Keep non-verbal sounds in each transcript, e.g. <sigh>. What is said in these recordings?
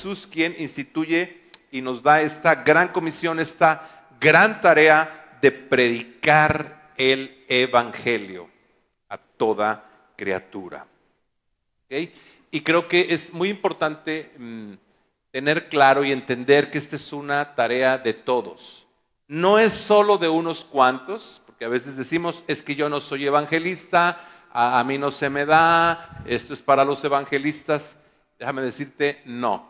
Jesús quien instituye y nos da esta gran comisión, esta gran tarea de predicar el Evangelio a toda criatura. Y creo que es muy importante mm, tener claro y entender que esta es una tarea de todos. No es solo de unos cuantos, porque a veces decimos, es que yo no soy evangelista, a, mí no se me da, esto es para los evangelistas. Déjame decirte, no.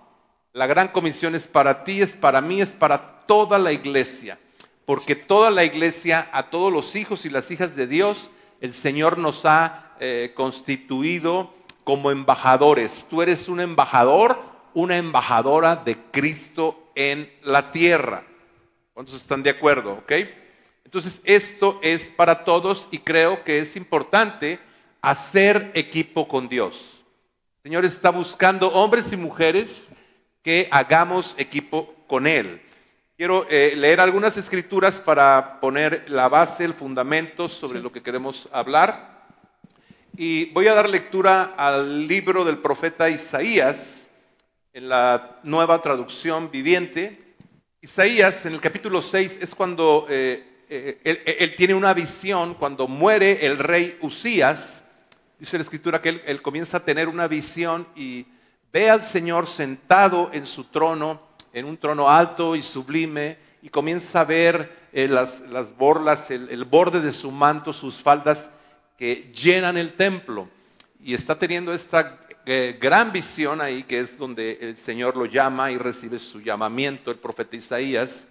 La gran comisión es para ti, es para mí, es para toda la iglesia. Porque toda la iglesia, a todos los hijos y las hijas de Dios, el Señor nos ha eh, constituido como embajadores. Tú eres un embajador, una embajadora de Cristo en la tierra. ¿Cuántos están de acuerdo? ¿Ok? Entonces, esto es para todos y creo que es importante hacer equipo con Dios. El Señor está buscando hombres y mujeres que hagamos equipo con Él. Quiero eh, leer algunas escrituras para poner la base, el fundamento sobre lo que queremos hablar. Y voy a dar lectura al libro del profeta Isaías en la nueva traducción viviente. Isaías en el capítulo 6 es cuando eh, eh, él, tiene una visión, cuando muere el rey Usías, dice la escritura que él, comienza a tener una visión y ve al Señor sentado en su trono, en un trono alto y sublime, y comienza a ver eh, las, borlas, el, borde de su manto, sus faldas que llenan el templo. Y está teniendo esta eh, gran visión ahí, que es donde el Señor lo llama y recibe su llamamiento, el profeta Isaías.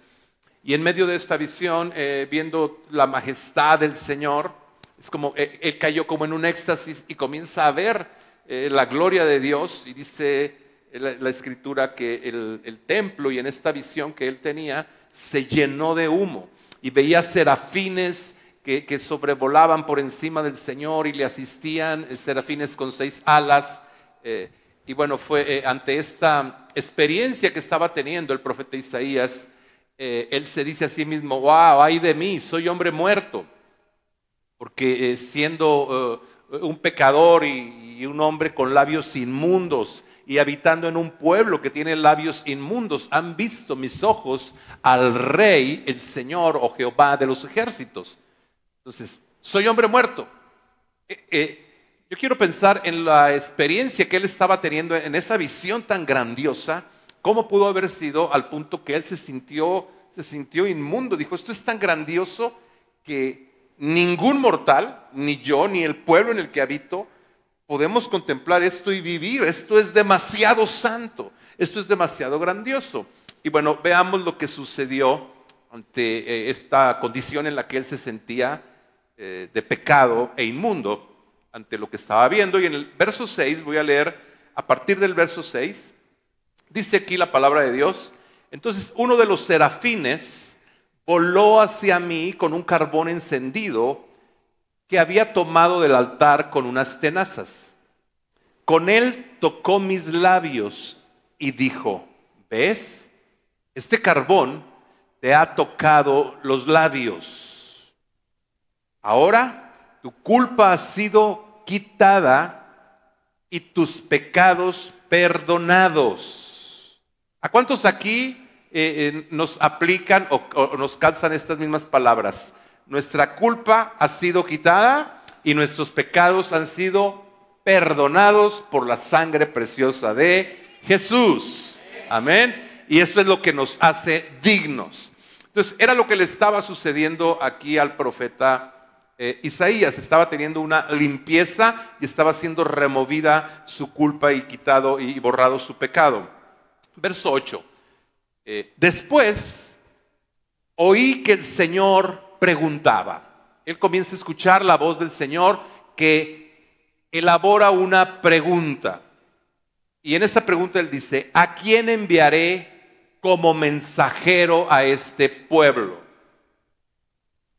Y en medio de esta visión, eh, viendo la majestad del Señor, es como él cayó como en un éxtasis y comienza a ver la gloria de Dios y dice la, escritura que el, templo y en esta visión que él tenía se llenó de humo y veía serafines que, sobrevolaban por encima del Señor y le asistían, eh, serafines con seis alas. Eh, y bueno, fue eh, ante esta experiencia que estaba teniendo el profeta Isaías, él se dice a sí mismo, wow, ay de mí, soy hombre muerto, porque siendo un pecador y un hombre con labios inmundos, y habitando en un pueblo que tiene labios inmundos, han visto mis ojos al Rey, el Señor o Jehová de los ejércitos. Entonces, soy hombre muerto. Eh, eh, yo quiero pensar en la experiencia que él estaba teniendo en esa visión tan grandiosa, cómo pudo haber sido al punto que él se sintió, se sintió inmundo. Dijo, esto es tan grandioso que ningún mortal, ni yo, ni el pueblo en el que habito, podemos contemplar esto y vivir. Esto es demasiado santo, esto es demasiado grandioso. Y bueno, veamos lo que sucedió ante eh, esta condición en la que él se sentía eh, de pecado e inmundo ante lo que estaba viendo. Y en el verso 6, voy a leer a partir del verso 6, dice aquí la palabra de Dios. Entonces uno de los serafines voló hacia mí con un carbón encendido que había tomado del altar con unas tenazas. Con él tocó mis labios y dijo, ¿ves? Este carbón te ha tocado los labios Ahora tu culpa ha sido quitada y tus pecados perdonados. ¿A cuántos aquí eh, eh, nos aplican o, o nos calzan estas mismas palabras? Nuestra culpa ha sido quitada y nuestros pecados han sido perdonados por la sangre preciosa de Jesús. Amén. Y eso es lo que nos hace dignos. Entonces, era lo que le estaba sucediendo aquí al profeta eh, Isaías estaba teniendo una limpieza y estaba siendo removida su culpa y quitado y borrado su pecado. Verso 8. Eh, después oí que el Señor preguntaba. Él comienza a escuchar la voz del Señor que elabora una pregunta. Y en esa pregunta él dice, ¿a quién enviaré como mensajero a este pueblo?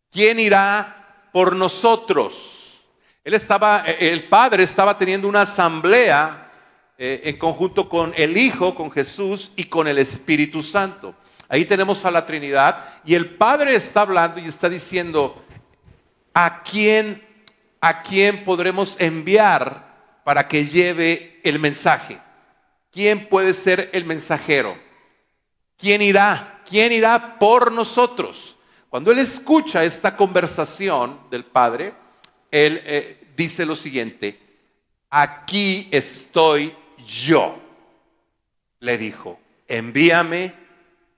¿Quién irá por nosotros. Él estaba, eh, el Padre estaba teniendo una asamblea eh, en conjunto con el Hijo, con Jesús y con el Espíritu Santo. Ahí tenemos a la Trinidad y el Padre está hablando y está diciendo, ¿a quién, a quién podremos enviar para que lleve el mensaje? ¿quién puede ser el mensajero? ¿Quién irá? ¿Quién irá por nosotros? Cuando él escucha esta conversación del Padre, él eh, dice lo siguiente, aquí estoy yo, le dijo, envíame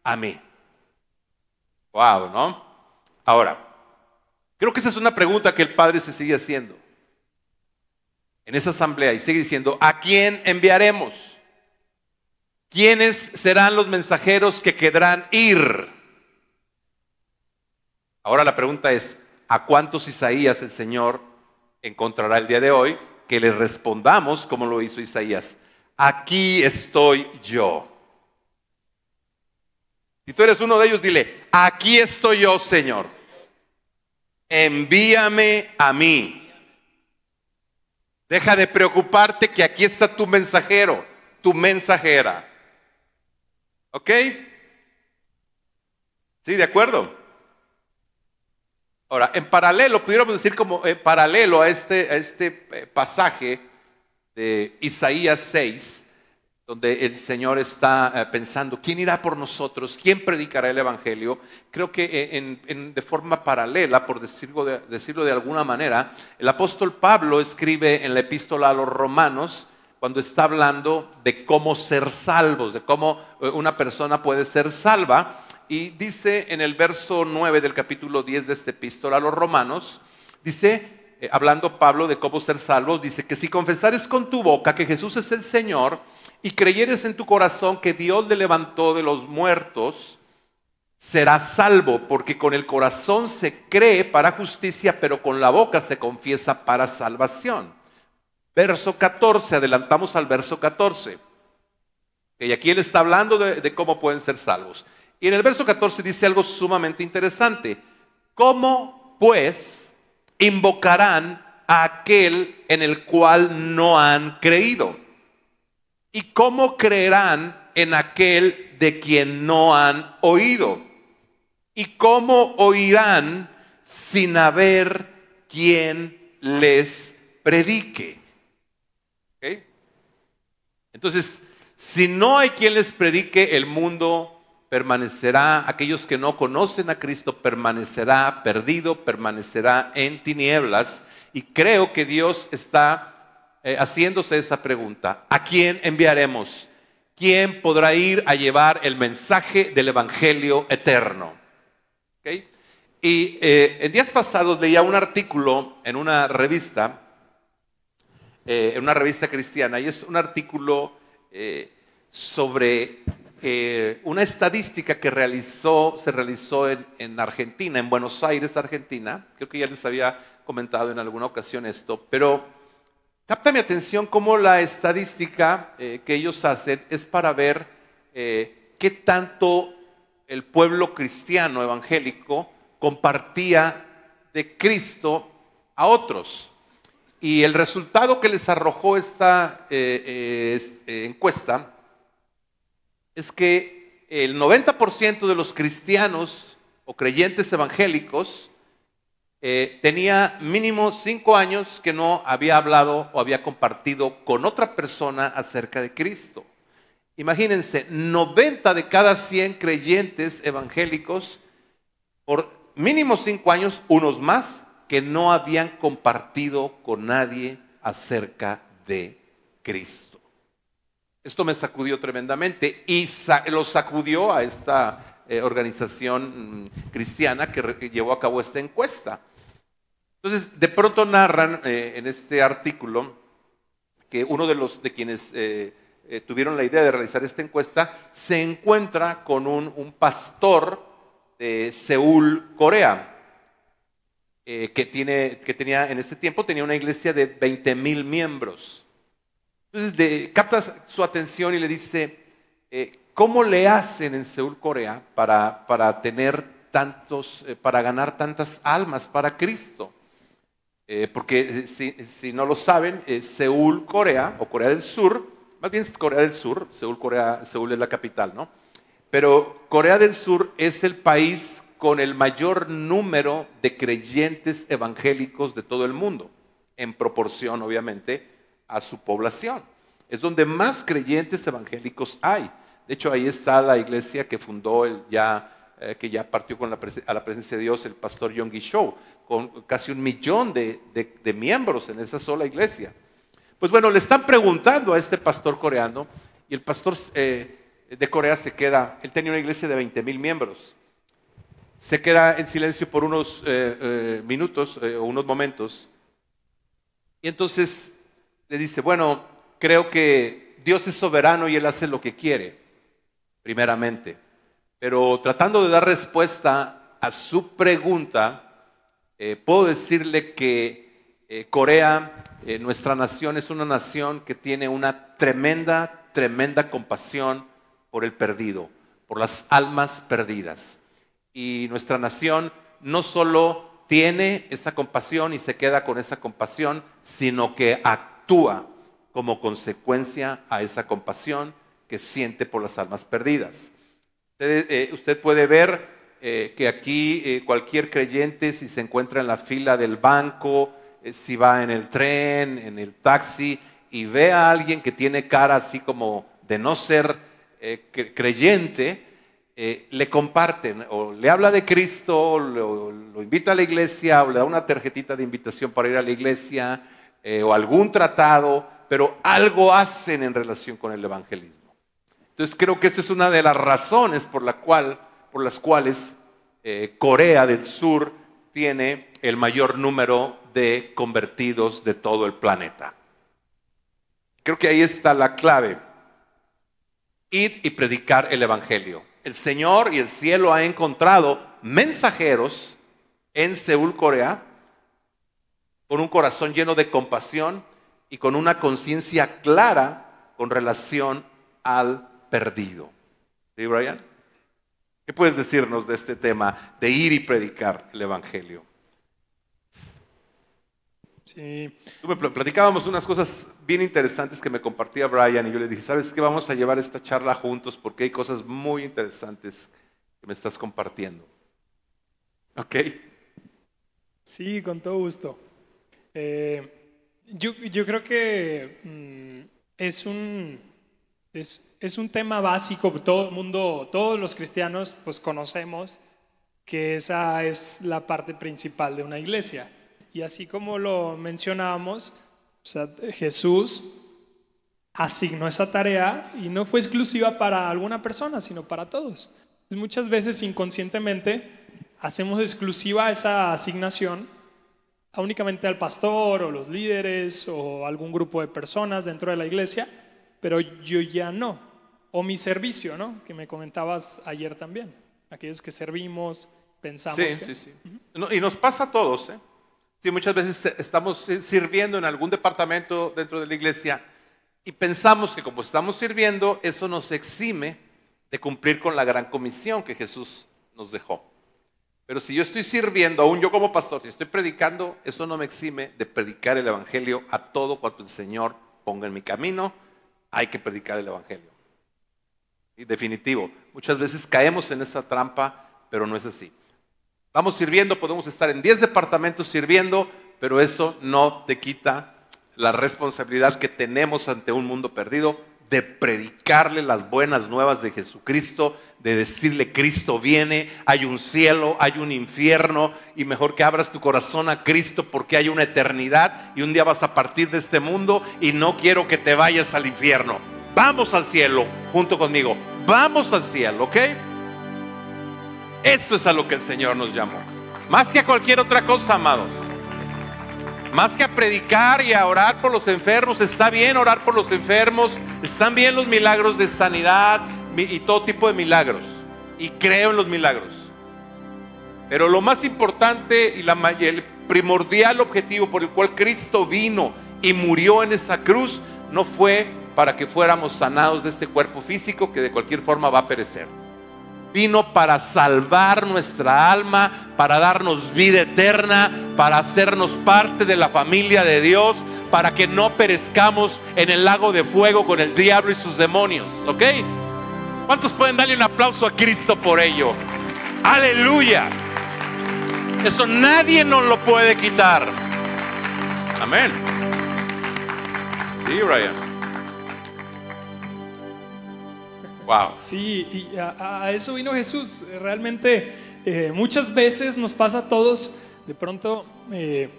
a mí. Wow, ¿no? Ahora, creo que esa es una pregunta que el Padre se sigue haciendo en esa asamblea y sigue diciendo, ¿a quién enviaremos? ¿Quiénes serán los mensajeros que quedarán ir? Ahora la pregunta es, ¿a cuántos Isaías el Señor encontrará el día de hoy? Que le respondamos como lo hizo Isaías. Aquí estoy yo. Si tú eres uno de ellos, dile, aquí estoy yo, Señor. Envíame a mí. Deja de preocuparte que aquí está tu mensajero, tu mensajera. ¿Ok? ¿Sí, de acuerdo? Ahora, en paralelo, pudiéramos decir como en paralelo a este, a este eh, pasaje de Isaías 6, donde el Señor está eh, pensando, ¿quién irá por nosotros? ¿Quién predicará el Evangelio? Creo que eh, de forma paralela, por decirlo de, decirlo de alguna manera, el apóstol Pablo escribe en la epístola a los romanos, cuando está hablando de cómo ser salvos, de cómo eh, una persona puede ser salva, y dice en el verso 9 del capítulo 10 de esta epístola a los romanos, dice, hablando Pablo de cómo ser salvos, dice que si confesares con tu boca que Jesús es el Señor, y creyeres en tu corazón que Dios le levantó de los muertos, serás salvo, porque con el corazón se cree para justicia, pero con la boca se confiesa para salvación. Verso 14, adelantamos al verso 14. Y aquí él está hablando de, de cómo pueden ser salvos. Y en el verso 14 dice algo sumamente interesante. ¿Cómo pues invocarán a aquel en el cual no han creído? ¿Y cómo creerán en aquel de quien no han oído? ¿Y cómo oirán sin haber quien les predique? Entonces, si no hay quien les predique, el mundo permanecerá, aquellos que no conocen a Cristo permanecerá perdido, permanecerá en tinieblas. Y creo que Dios está eh, haciéndose esa pregunta, ¿a quién enviaremos? ¿Quién podrá ir a llevar el mensaje del Evangelio eterno? Y eh, en días pasados leía un artículo en una revista, eh, en una revista cristiana, y es un artículo sobre una estadística que realizó, se realizó en, en, Argentina, en Buenos Aires, Argentina. Creo que ya les había comentado en alguna ocasión esto, pero Capta mi atención cómo la estadística eh, que ellos hacen es para ver eh, qué tanto el pueblo cristiano evangélico compartía de Cristo a otros. Y el resultado que les arrojó esta eh, encuesta es que el 90% de los cristianos o creyentes evangélicos eh, tenía mínimo cinco años que no había hablado o había compartido con otra persona acerca de Cristo. Imagínense, 90 de cada 100 creyentes evangélicos, por mínimo cinco años, unos más, que no habían compartido con nadie acerca de Cristo. Esto me sacudió tremendamente y lo sacudió a esta eh, organización mm, cristiana que llevó a cabo esta encuesta. Entonces, de pronto narran eh, en este artículo que uno de los de quienes eh, eh, tuvieron la idea de realizar esta encuesta se encuentra con un, pastor de Seúl, Corea, que, tiene, que tenía en ese tiempo tenía una iglesia de 20 mil miembros. Entonces, capta su atención y le dice, ¿cómo le hacen en Seúl, Corea, para, para tener tantos, para ganar tantas almas para Cristo? Eh, porque eh, si, no lo saben, Seúl, Corea, o Corea del Sur, más bien es Corea del Sur, Seúl, Corea, Seúl es la capital, ¿no? Pero Corea del Sur es el país con el mayor número de creyentes evangélicos de todo el mundo, en proporción, obviamente, a su población. Es donde más creyentes evangélicos hay. De hecho, ahí está la iglesia que fundó el ya, eh, que ya partió con la a la presencia de Dios el pastor Yonggi Show, con casi un millón de, miembros en esa sola iglesia. Pues bueno, le están preguntando a este pastor coreano y el pastor eh, de Corea se queda, él tenía una iglesia de 20 mil miembros, se queda en silencio por unos eh, minutos o unos momentos y entonces le dice, bueno, creo que Dios es soberano y Él hace lo que quiere, primeramente. Pero tratando de dar respuesta a su pregunta, eh, puedo decirle que eh, Corea, eh, nuestra nación, es una nación que tiene una tremenda, tremenda compasión por el perdido, por las almas perdidas. Y nuestra nación no solo tiene esa compasión y se queda con esa compasión, sino que actúa como consecuencia a esa compasión que siente por las almas perdidas. Usted, eh, puede ver eh, que aquí eh, cualquier creyente, si se encuentra en la fila del banco, si va en el tren, en el taxi, y ve a alguien que tiene cara así como de no ser creyente, le comparten o le habla de Cristo, lo, invita a la iglesia o le da una tarjetita de invitación para ir a la iglesia o algún tratado, pero algo hacen en relación con el evangelismo. Entonces creo que esta es una de las razones por, las cuales eh, Corea del Sur tiene el mayor número de convertidos de todo el planeta. Creo que ahí está la clave. Ir y predicar el Evangelio el Señor y el cielo ha encontrado mensajeros en Seúl, Corea, con un corazón lleno de compasión y con una conciencia clara con relación al perdido. ¿Sí, Brian? ¿Qué puedes decirnos de este tema de ir y predicar el Evangelio? Sí. platicábamos unas cosas bien interesantes que me compartía Brian y yo le dije, ¿sabes qué? Vamos a llevar esta charla juntos porque hay cosas muy interesantes que me estás compartiendo. ¿Ok? Sí, con todo gusto. Eh, yo, creo que mm, es, un, es, un tema básico, todo el mundo, todos los cristianos pues conocemos que esa es la parte principal de una iglesia y así como lo mencionábamos, Jesús asignó esa tarea y no fue exclusiva para alguna persona, sino para todos. Muchas veces inconscientemente hacemos exclusiva esa asignación únicamente al pastor o los líderes o algún grupo de personas dentro de la iglesia, pero yo ya no. O mi servicio, ¿no? Que me comentabas ayer también. Aquellos que servimos, pensamos. Sí, sí, sí. y nos pasa a todos, ¿eh? Sí, muchas veces estamos sirviendo en algún departamento dentro de la iglesia y pensamos que como estamos sirviendo, eso nos exime de cumplir con la gran comisión que Jesús nos dejó. Pero si yo estoy sirviendo, aún yo como pastor, si estoy predicando, eso no me exime de predicar el Evangelio a todo cuanto el Señor ponga en mi camino. Hay que predicar el Evangelio. Y definitivo, muchas veces caemos en esa trampa, pero no es así. Vamos sirviendo, podemos estar en 10 departamentos sirviendo, pero eso no te quita la responsabilidad que tenemos ante un mundo perdido de predicarle las buenas nuevas de Jesucristo, de decirle Cristo viene, hay un cielo, hay un infierno y mejor que abras tu corazón a Cristo porque hay una eternidad y un día vas a partir de este mundo y no quiero que te vayas al infierno. Vamos al cielo junto conmigo, vamos al cielo, ¿ok? Eso es a lo que el Señor nos llamó. Más que a cualquier otra cosa, amados. Más que a predicar y a orar por los enfermos. Está bien orar por los enfermos. Están bien los milagros de sanidad y todo tipo de milagros. Y creo en los milagros. Pero lo más importante y, la, el primordial objetivo por el cual Cristo vino y murió en esa cruz no fue para que fuéramos sanados de este cuerpo físico que de cualquier forma va a perecer vino para salvar nuestra alma, para darnos vida eterna, para hacernos parte de la familia de Dios, para que no perezcamos en el lago de fuego con el diablo y sus demonios. ¿Ok? ¿Cuántos pueden darle un aplauso a Cristo por ello? Aleluya. Eso nadie nos lo puede quitar. Amén. Sí, Ryan. Wow. Sí, y a, a eso vino Jesús. Realmente eh, muchas veces nos pasa a todos, de pronto eh,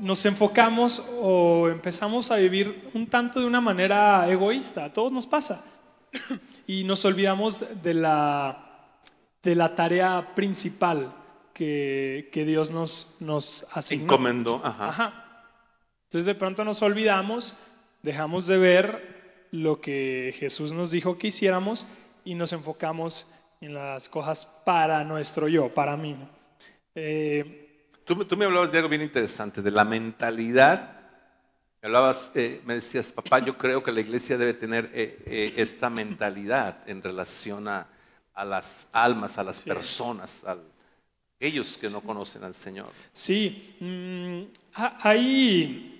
nos enfocamos o empezamos a vivir un tanto de una manera egoísta. A todos nos pasa. y nos olvidamos de la, de la tarea principal que, que Dios nos, nos asignó. Encomendó. Ajá. Ajá. Entonces de pronto nos olvidamos, dejamos de ver lo que Jesús nos dijo que hiciéramos y nos enfocamos en las cosas para nuestro yo, para mí. ¿no? Eh, Tú, tú me hablabas de algo bien interesante, de la mentalidad. Me hablabas, eh, me decías, papá, yo creo que la iglesia debe tener eh, eh, esta mentalidad en relación a, a las almas, a las personas, a ellos que no conocen al Señor. sí, mm, ha- hay...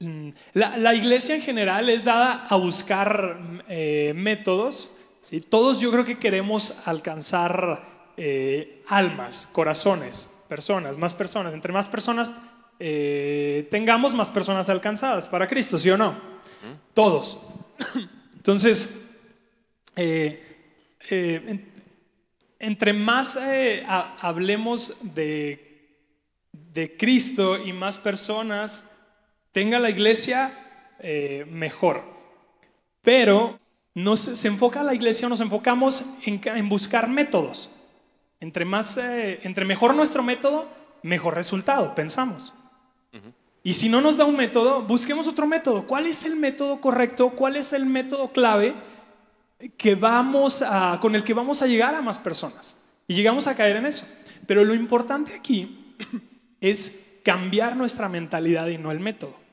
mm, La, la iglesia en general es dada a buscar eh, métodos. ¿sí? Todos yo creo que queremos alcanzar eh, almas, corazones, personas, más personas. Entre más personas eh, tengamos, más personas alcanzadas para Cristo, ¿sí o no? Todos. <coughs> Entonces, en- entre más ha- hablemos de, de Cristo y más personas tenga la iglesia, eh, mejor. Pero no se, enfoca la iglesia nos enfocamos en, ca- en buscar métodos. Entre, más, eh, entre mejor nuestro método, mejor resultado, pensamos. Y si no nos da un método, busquemos otro método. ¿Cuál es el método correcto? ¿Cuál es el método clave que vamos a, con el que vamos a llegar a más personas? Y llegamos a caer en eso. Pero lo importante aquí es cambiar nuestra mentalidad y no el método.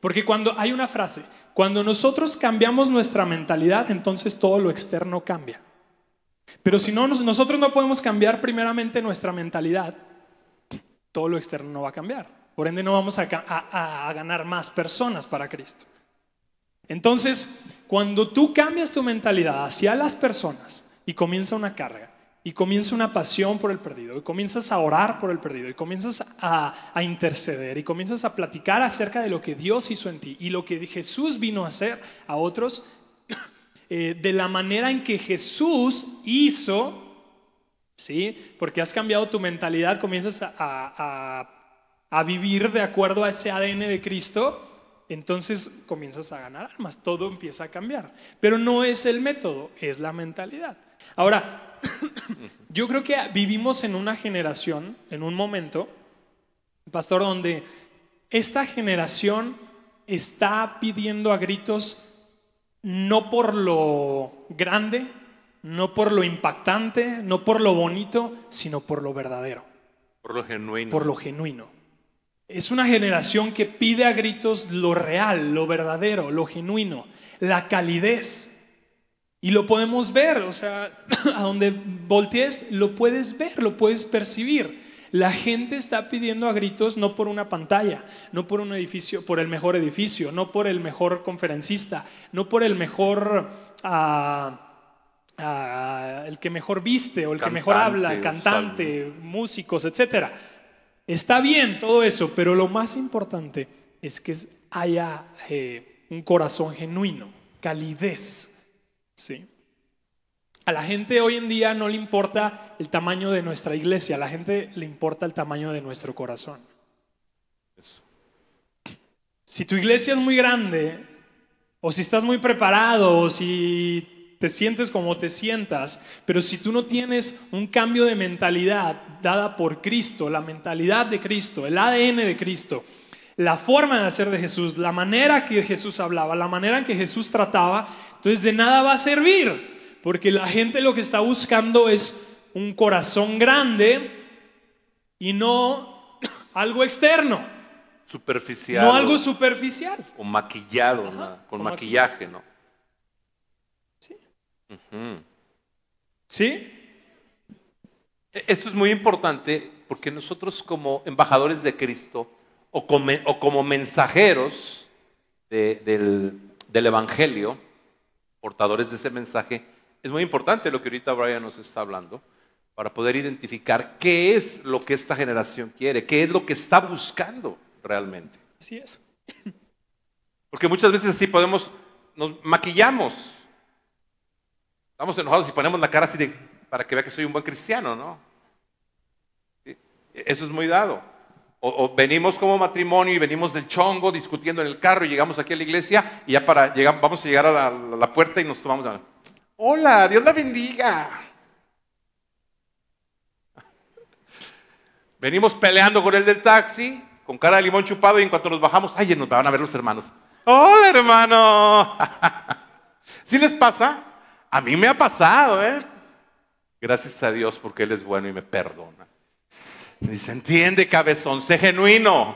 Porque cuando hay una frase, cuando nosotros cambiamos nuestra mentalidad, entonces todo lo externo cambia. Pero si no, nos- nosotros no podemos cambiar primeramente nuestra mentalidad, todo lo externo no va a cambiar. Por ende, no vamos a- a ganar más personas para Cristo. Entonces, cuando tú cambias tu mentalidad hacia las personas y comienza una carga, y comienza una pasión por el perdido, y comienzas a orar por el perdido, y comienzas a, a interceder, y comienzas a platicar acerca de lo que Dios hizo en ti y lo que Jesús vino a hacer a otros, <coughs> eh, de la manera en que Jesús hizo, ¿sí? Porque has cambiado tu mentalidad, comienzas a, a- a vivir de acuerdo a ese ADN de Cristo, entonces comienzas a ganar almas, todo empieza a cambiar. Pero no es el método, es la mentalidad. Ahora, yo creo que vivimos en una generación, en un momento, pastor, donde esta generación está pidiendo a gritos no por lo grande, no por lo impactante, no por lo bonito, sino por lo verdadero, Por lo genuino. por lo genuino. Es una generación que pide a gritos lo real, lo verdadero, lo genuino, la calidez. Y lo podemos ver, o sea, <clears throat> a donde voltees lo puedes ver, lo puedes percibir. La gente está pidiendo a gritos no por una pantalla, no por un edificio, por el mejor edificio, no por el mejor conferencista, no por el mejor, ah, el que mejor viste o el que mejor habla, cantante, músicos, etcétera. Está bien todo eso, pero lo más importante es que haya eh, un corazón genuino, calidez. ¿Sí? A la gente hoy en día no le importa el tamaño de nuestra iglesia, a la gente le importa el tamaño de nuestro corazón. Eso. Si tu iglesia es muy grande, o si estás muy preparado, o si te sientes como te sientas, pero si tú no tienes un cambio de mentalidad dada por Cristo, la mentalidad de Cristo, el ADN de Cristo, la forma de hacer de Jesús, la manera que Jesús hablaba, la manera en que Jesús trataba, entonces de nada va a servir, porque la gente lo que está buscando es un corazón grande y no algo externo, Superficial. no algo superficial. o maquillado, ¿no? con maquillaje, ¿no? Sí. ¿Sí? E- Esto es muy importante porque nosotros como embajadores de Cristo o como, o como mensajeros de- del, del Evangelio, portadores de ese mensaje, es muy importante lo que ahorita Brian nos está hablando para poder identificar qué es lo que esta generación quiere, qué es lo que está buscando realmente. Así es. Porque muchas veces así podemos, nos maquillamos Estamos enojados y ponemos la cara así de, para que vea que soy un buen cristiano, ¿no? Eso es muy dado. O, venimos como matrimonio y venimos del chongo discutiendo en el carro y llegamos aquí a la iglesia y ya para vamos a llegar a la, puerta y nos tomamos. Hola, Dios la bendiga. Venimos peleando con el del taxi, con cara de limón chupado y en cuanto nos bajamos, ay, nos van a ver los hermanos. Hola, hermano. <laughs> ¿Sí les pasa? A mí me ha pasado, ¿eh? Gracias a Dios porque Él es bueno y me perdona. Dice, entiende, cabezón, sé genuino.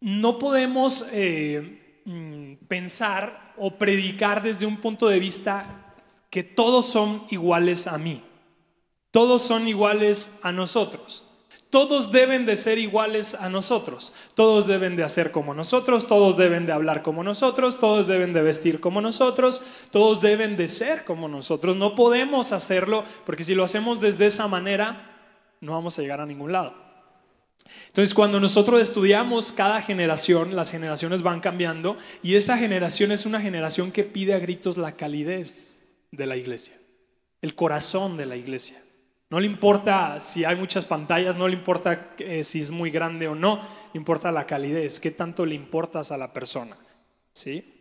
No podemos eh, mm, pensar o predicar desde un punto de vista que todos son iguales a mí. Todos son iguales a nosotros. Todos deben de ser iguales a nosotros. Todos deben de hacer como nosotros, todos deben de hablar como nosotros, todos deben de vestir como nosotros, todos deben de ser como nosotros. No podemos hacerlo porque si lo hacemos desde esa manera, no vamos a llegar a ningún lado. Entonces, cuando nosotros estudiamos cada generación, las generaciones van cambiando y esta generación es una generación que pide a gritos la calidez de la iglesia, el corazón de la iglesia. No le importa si hay muchas pantallas, no le importa eh, si es muy grande o no, importa la calidez, qué tanto le importas a la persona. ¿Sí?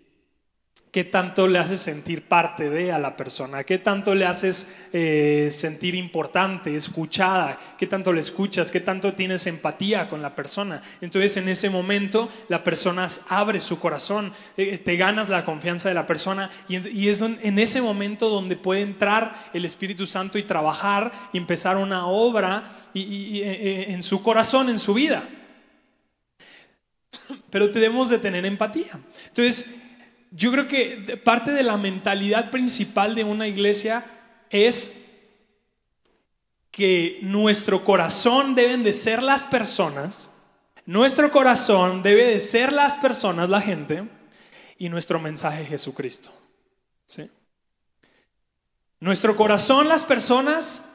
¿Qué tanto le haces sentir parte de a la persona? ¿Qué tanto le haces eh, sentir importante, escuchada? ¿Qué tanto le escuchas? ¿Qué tanto tienes empatía con la persona? Entonces en ese momento la persona abre su corazón, eh, te ganas la confianza de la persona y, es en ese momento donde puede entrar el Espíritu Santo y trabajar y empezar una obra eh, en su corazón, en su vida. Pero tenemos de tener empatía. Entonces, yo creo que parte de la mentalidad principal de una iglesia es que nuestro corazón deben de ser las personas, nuestro corazón debe de ser las personas, la gente, y nuestro mensaje Jesucristo. ¿Sí? Nuestro corazón, las personas,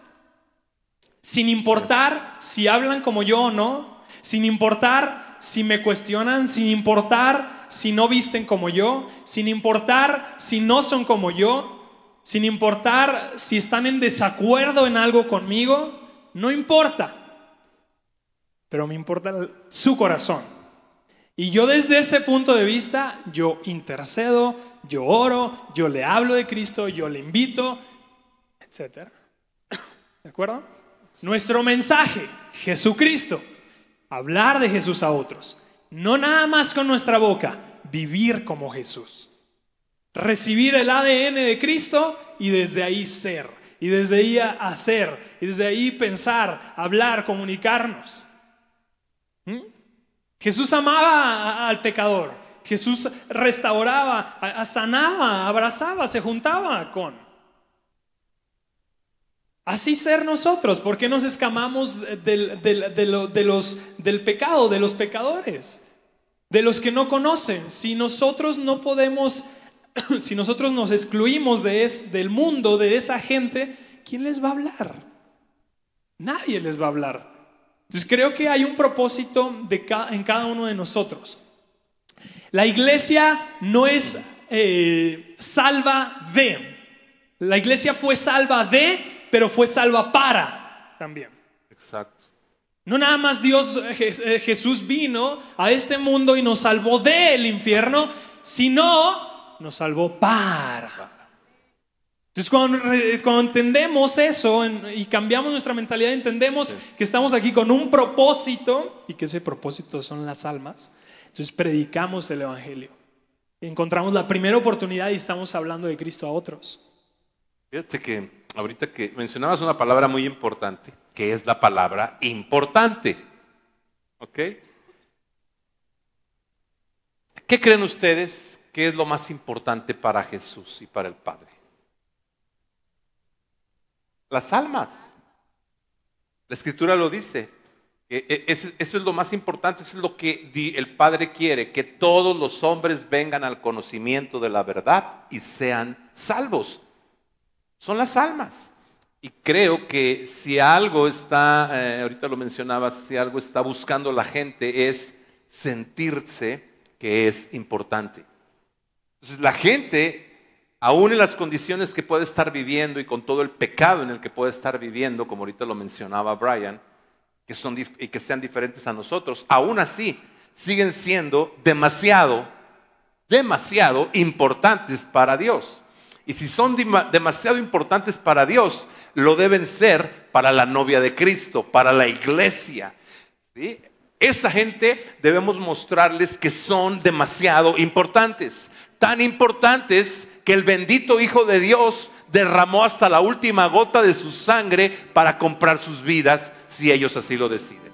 sin importar si hablan como yo o no, sin importar si me cuestionan, sin importar si no visten como yo, sin importar si no son como yo, sin importar si están en desacuerdo en algo conmigo, no importa. Pero me importa su corazón. Y yo desde ese punto de vista, yo intercedo, yo oro, yo le hablo de Cristo, yo le invito, etc. <coughs> ¿De acuerdo? Nuestro mensaje, Jesucristo, hablar de Jesús a otros. No nada más con nuestra boca, vivir como Jesús. Recibir el ADN de Cristo y desde ahí ser. Y desde ahí hacer. Y desde ahí pensar, hablar, comunicarnos. ¿Mm? Jesús amaba al pecador. Jesús restauraba, sanaba, abrazaba, se juntaba con. Así ser nosotros, ¿por qué nos escamamos del, los, del pecado, de los pecadores, de los que no conocen? Si nosotros no podemos, <clears throat> si nosotros nos excluimos de del mundo, de esa gente, ¿quién les va a hablar? Nadie les va a hablar. Entonces creo que hay un propósito en cada uno de nosotros. La iglesia no es eh, salva de. La iglesia fue salva de pero fue salva para también. Exacto. No nada más Dios, eh, eh, Jesús vino a este mundo y nos salvó del infierno, sino nos salvó para. Entonces cuando, entendemos eso y cambiamos nuestra mentalidad, entendemos que estamos aquí con un propósito y que ese propósito son las almas. Entonces predicamos el Evangelio. Encontramos la primera oportunidad y estamos hablando de Cristo a otros. Fíjate que ahorita que mencionabas una palabra muy importante, que es la palabra importante. ¿Ok? ¿Qué creen ustedes que es lo más importante para Jesús y para el Padre? Las almas. La escritura lo dice. E, eso es lo más importante, eso es lo que el Padre quiere, que todos los hombres vengan al conocimiento de la verdad y sean salvos son las almas. Y creo que si algo está, eh, ahorita lo mencionabas, si algo está buscando la gente es sentirse que es importante. Entonces la gente, aún en las condiciones que puede estar viviendo y con todo el pecado en el que puede estar viviendo, como ahorita lo mencionaba Brian, que son y que sean diferentes a nosotros, aún así siguen siendo demasiado, demasiado importantes para Dios. Y si son demasiado importantes para Dios, lo deben ser para la novia de Cristo, para la iglesia. Esa gente debemos mostrarles que son demasiado importantes, tan importantes que el bendito Hijo de Dios derramó hasta la última gota de su sangre para comprar sus vidas si ellos así lo deciden.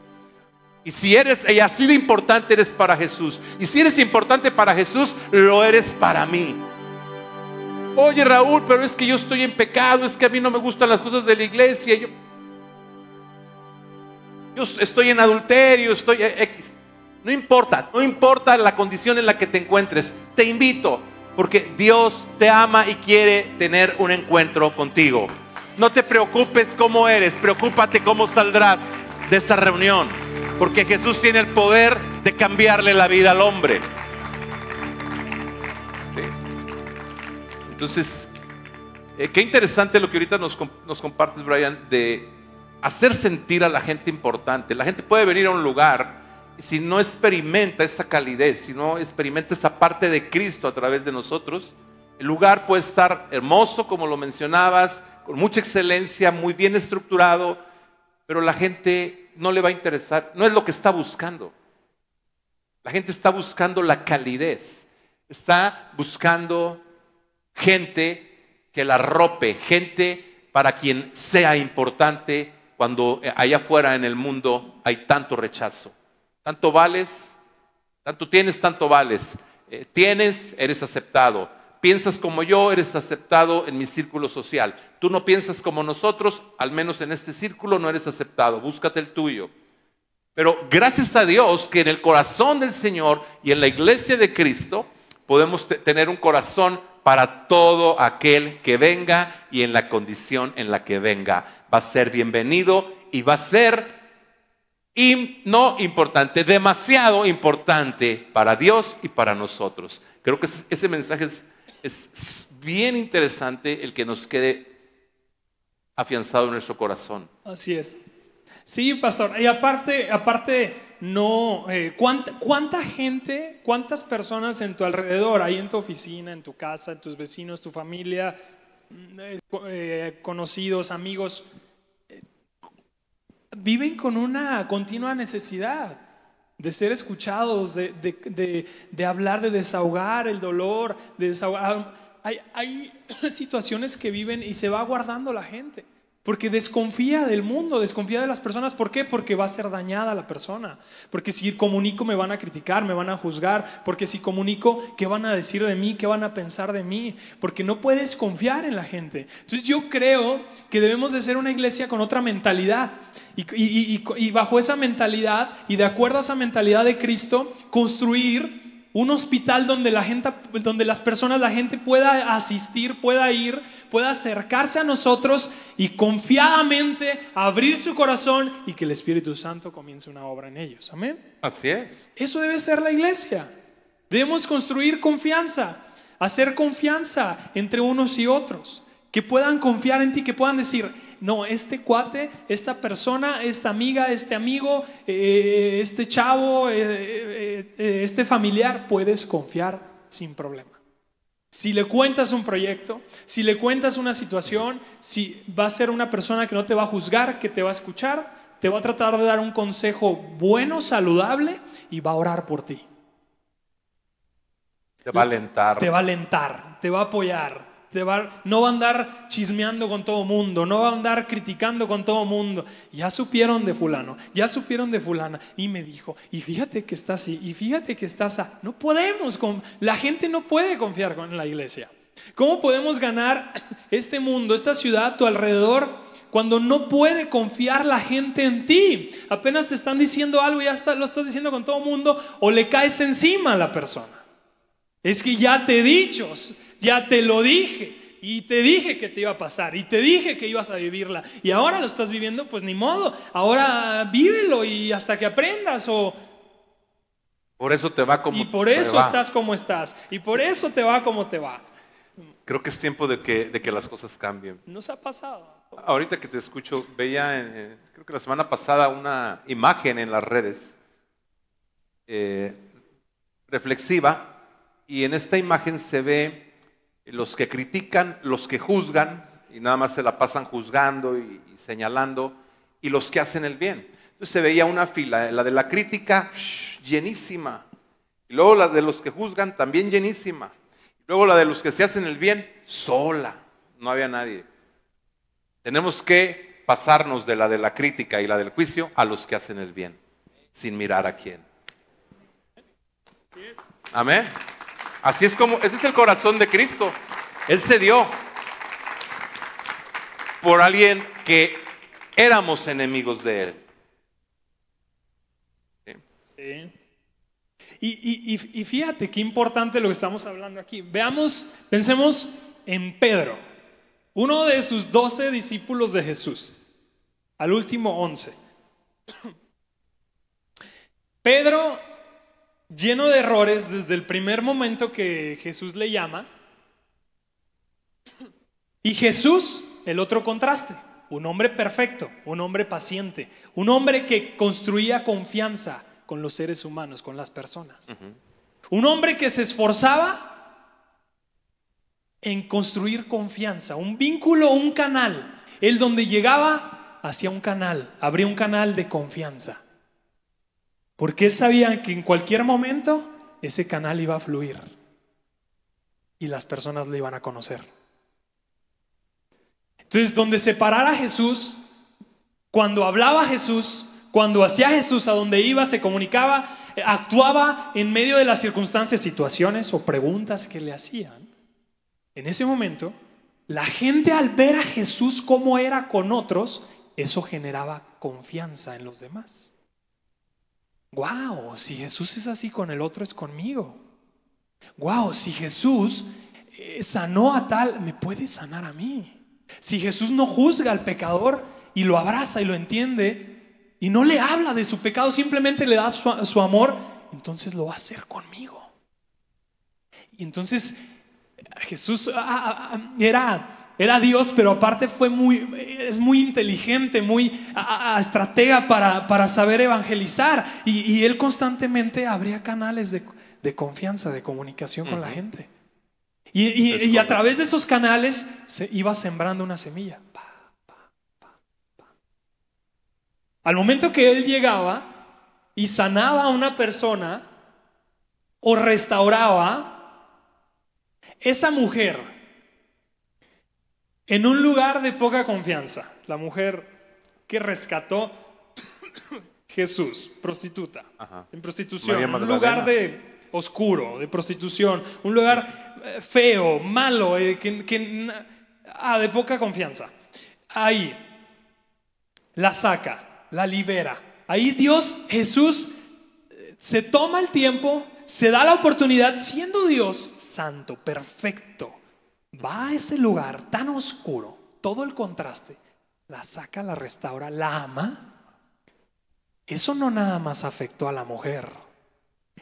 Y si eres, y así de importante eres para Jesús, y si eres importante para Jesús, lo eres para mí. Oye Raúl, pero es que yo estoy en pecado, es que a mí no me gustan las cosas de la iglesia. Yo, yo estoy en adulterio, estoy X. No importa, no importa la condición en la que te encuentres. Te invito, porque Dios te ama y quiere tener un encuentro contigo. No te preocupes cómo eres, preocúpate cómo saldrás de esa reunión, porque Jesús tiene el poder de cambiarle la vida al hombre. Entonces, eh, qué interesante lo que ahorita nos, nos compartes, Brian, de hacer sentir a la gente importante. La gente puede venir a un lugar y si no experimenta esa calidez, si no experimenta esa parte de Cristo a través de nosotros, el lugar puede estar hermoso, como lo mencionabas, con mucha excelencia, muy bien estructurado, pero la gente no le va a interesar, no es lo que está buscando. La gente está buscando la calidez, está buscando gente que la rope, gente para quien sea importante cuando allá afuera en el mundo hay tanto rechazo. Tanto vales, tanto tienes, tanto vales. Eh, tienes, eres aceptado. Piensas como yo, eres aceptado en mi círculo social. Tú no piensas como nosotros, al menos en este círculo no eres aceptado. Búscate el tuyo. Pero gracias a Dios que en el corazón del Señor y en la iglesia de Cristo podemos tener un corazón para todo aquel que venga y en la condición en la que venga. Va a ser bienvenido y va a ser no importante, demasiado importante para Dios y para nosotros. Creo que ese mensaje es, es bien interesante el que nos quede afianzado en nuestro corazón. Así es. Sí, pastor. Y aparte, aparte no, eh, ¿cuánta, gente, cuántas personas en tu alrededor, ahí en tu oficina, en tu casa, en tus vecinos, tu familia, mm, eh, eh, conocidos, amigos, viven con una continua necesidad de ser escuchados, de, hablar, de desahogar el dolor, de desahogar. Hay, hay <coughs> situaciones que viven y se va guardando la gente. Porque desconfía del mundo, desconfía de las personas. ¿Por qué? Porque va a ser dañada la persona. Porque si comunico me van a criticar, me van a juzgar. Porque si comunico, ¿qué van a decir de mí? ¿Qué van a pensar de mí? Porque no puedes confiar en la gente. Entonces yo creo que debemos de ser una iglesia con otra mentalidad. Y, y bajo esa mentalidad y de acuerdo a esa mentalidad de Cristo, construir un hospital donde la gente, donde las personas, la gente pueda asistir, pueda ir, pueda acercarse a nosotros y confiadamente abrir su corazón y que el Espíritu Santo comience una obra en ellos. Amén. Así es. Eso debe ser la iglesia. Debemos construir confianza, hacer confianza entre unos y otros, que puedan confiar en ti, que puedan decir, no, este cuate, esta persona, esta amiga, este amigo, eh, este chavo, eh, eh, este familiar, puedes confiar sin problema. Si le cuentas un proyecto, si le cuentas una situación, si va a ser una persona que no te va a juzgar, que te va a escuchar, te va a tratar de dar un consejo bueno, saludable y va a orar por ti. Te va a alentar. Te va a alentar, te va a apoyar, no va a andar chismeando con todo mundo, no va a andar criticando con todo mundo. Ya supieron de fulano, ya supieron de fulana y me dijo, y fíjate que está así, y fíjate que está así. No podemos, la gente no puede confiar en la iglesia. ¿Cómo podemos ganar <coughs> este mundo, esta ciudad tu alrededor? cuando no puede confiar la gente en ti. Apenas te están diciendo algo, ya lo estás diciendo con todo mundo, o le caes encima a la persona. Es que ya te he dicho, ya te lo dije. Y te dije que te iba a pasar. Y te dije que ibas a vivirla. Y ahora lo estás viviendo, pues ni modo. Ahora vívelo y hasta que aprendas. O Por eso te va como y por te eso va. estás como estás. Y por eso te va como te va. Creo que es tiempo de que, de que las cosas cambien. Nos ha pasado. Ahorita que te escucho, veía, en- en- creo que la semana pasada, una imagen en las redes eh, reflexiva y en esta imagen se ve los que critican, los que juzgan y nada más se la pasan juzgando y, y señalando y los que hacen el bien. Entonces se veía una fila, la de la crítica shh, llenísima y luego la de los que juzgan también llenísima y luego la de los que se hacen el bien sola, no había nadie. Tenemos que pasarnos de la de la crítica y la del juicio a los que hacen el bien, sin mirar a quién. Amén. Así es como, ese es el corazón de Cristo. Él se dio por alguien que éramos enemigos de Él. Y- y fíjate qué importante lo que estamos hablando aquí. Veamos, pensemos en Pedro, uno de sus doce discípulos de Jesús, al último once. Pedro, lleno de errores desde el primer momento que Jesús le llama, y Jesús, el otro contraste, un hombre perfecto, un hombre paciente, un hombre que construía confianza con los seres humanos, con las personas. Un hombre que se esforzaba en construir confianza, un vínculo, un canal. Él donde llegaba hacia un canal, abría un canal de confianza. Porque él sabía que en cualquier momento ese canal iba a fluir y las personas le iban a conocer. Entonces, donde se parara Jesús, cuando hablaba Jesús, cuando hacía Jesús a donde iba, se comunicaba, eh, actuaba en medio de las circunstancias, situaciones o preguntas que le hacían. En ese momento, la gente al ver a Jesús como era con otros, eso generaba confianza en los demás. Wow, si Jesús es así con el otro, es conmigo. Wow, si Jesús eh, sanó a tal, me puede sanar a mí. Si Jesús no juzga al pecador y lo abraza y lo entiende y no le habla de su pecado, simplemente le da su, amor, entonces lo va a hacer conmigo. Y entonces Jesús ah, ah, era, era Dios, pero aparte fue muy, es muy inteligente, muy estratega para, para saber evangelizar. Y, y él constantemente abría canales de, de confianza, de comunicación con la gente. Y, y- a través de esos canales se iba sembrando una semilla. Pa, pa, pa, pa. Al momento que él llegaba y sanaba a una persona o restauraba, esa mujer, en un lugar de poca confianza, la mujer que rescató Jesús, prostituta, Ajá. en prostitución, María un lugar de oscuro, de prostitución, un lugar eh, feo, malo, eh, que, que- ah, de poca confianza. Ahí la saca, la libera. Ahí Dios, Jesús, eh, se toma el tiempo, se da la oportunidad, siendo Dios santo, perfecto, va a ese lugar tan oscuro, todo el contraste, la saca, la restaura, la ama. Eso no nada más afectó a la mujer,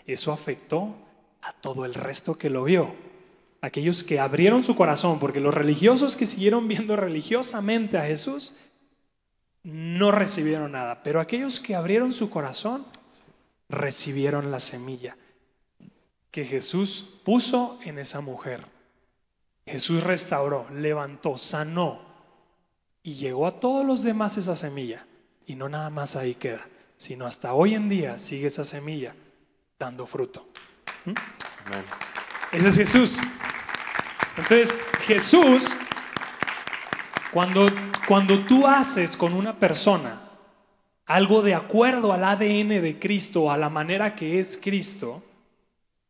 eso afectó a todo el resto que lo vio. Aquellos que abrieron su corazón, porque los religiosos que siguieron viendo religiosamente a Jesús no recibieron nada, pero aquellos que abrieron su corazón recibieron la semilla que Jesús puso en esa mujer. Jesús restauró, levantó, sanó y llegó a todos los demás esa semilla. Y no nada más ahí queda, sino hasta hoy en día sigue esa semilla dando fruto. Amén. Ese es Jesús. Entonces, Jesús, cuando, cuando tú haces con una persona algo de acuerdo al ADN de Cristo, a la manera que es Cristo,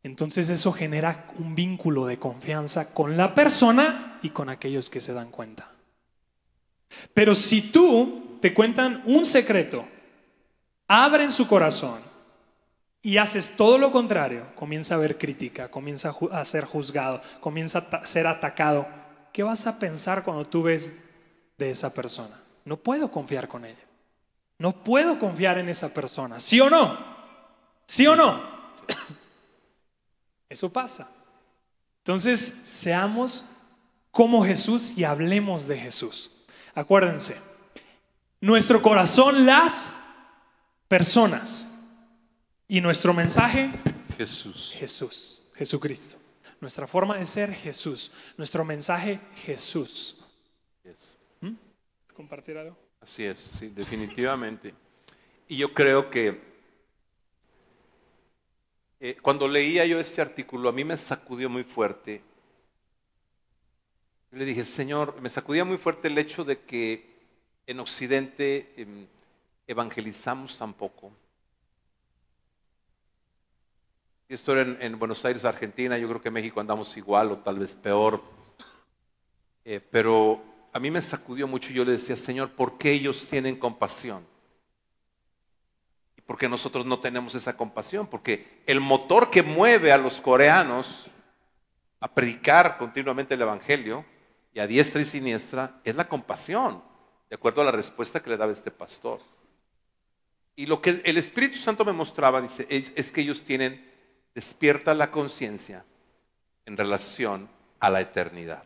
entonces eso genera un vínculo de confianza con la persona y con aquellos que se dan cuenta. Pero si tú te cuentan un secreto, abren su corazón y haces todo lo contrario, comienza a haber crítica, comienza a, ser juzgado, comienza a ser atacado, ¿qué vas a pensar cuando tú ves de esa persona? No puedo confiar con ella. No puedo confiar en esa persona. ¿Sí o no? ¿Sí o no? Eso pasa. Entonces, seamos como Jesús y hablemos de Jesús. Acuérdense, nuestro corazón las personas y nuestro mensaje Jesús. Jesús, Jesucristo. Nuestra forma de ser Jesús, nuestro mensaje Jesús. Yes. ¿Compartir algo? Así es, sí, definitivamente. Y yo creo que eh, cuando leía yo este artículo, a mí me sacudió muy fuerte. Yo le dije, Señor, me sacudía muy fuerte el hecho de que en Occidente em, evangelizamos tan poco. Y esto era en, en Buenos Aires, Argentina, yo creo que en México andamos igual o tal vez peor. Eh, pero a mí me sacudió mucho y yo le decía, Señor, ¿por qué ellos tienen compasión? ¿Y por qué nosotros no tenemos esa compasión? Porque el motor que mueve a los coreanos a predicar continuamente el Evangelio y a diestra y siniestra es la compasión, de acuerdo a la respuesta que le daba este pastor. Y lo que el Espíritu Santo me mostraba, dice, es, es que ellos tienen despierta la conciencia en relación a la eternidad.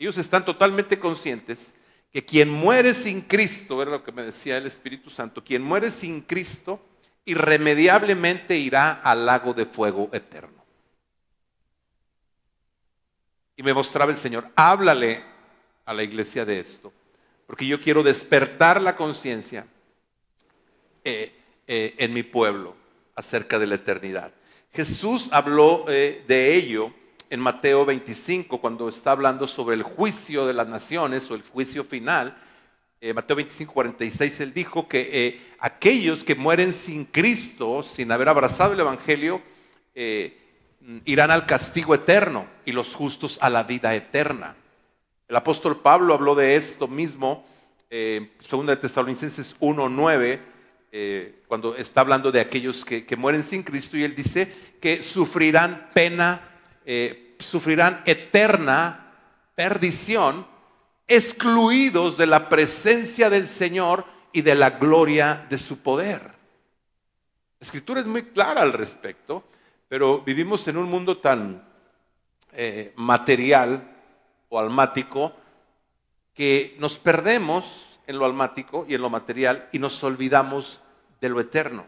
Ellos están totalmente conscientes que quien muere sin Cristo, era lo que me decía el Espíritu Santo, quien muere sin Cristo irremediablemente irá al lago de fuego eterno. Y me mostraba el Señor, háblale a la iglesia de esto, porque yo quiero despertar la conciencia eh, eh, en mi pueblo acerca de la eternidad. Jesús habló eh, de ello en Mateo 25, cuando está hablando sobre el juicio de las naciones o el juicio final. Eh, Mateo 25, 46, él dijo que eh, aquellos que mueren sin Cristo, sin haber abrazado el Evangelio, irán al castigo eterno y los justos a la vida eterna. El apóstol Pablo habló de esto mismo, eh, 2 de Tesalonicenses 1, 9, eh, cuando está hablando de aquellos que, que, mueren sin Cristo, y él dice que sufrirán pena, eh, sufrirán eterna perdición, excluidos de la presencia del Señor y de la gloria de su poder. La escritura es muy clara al respecto, pero vivimos en un mundo tan eh, material o almático que nos perdemos en lo almático y en lo material y nos olvidamos de lo eterno.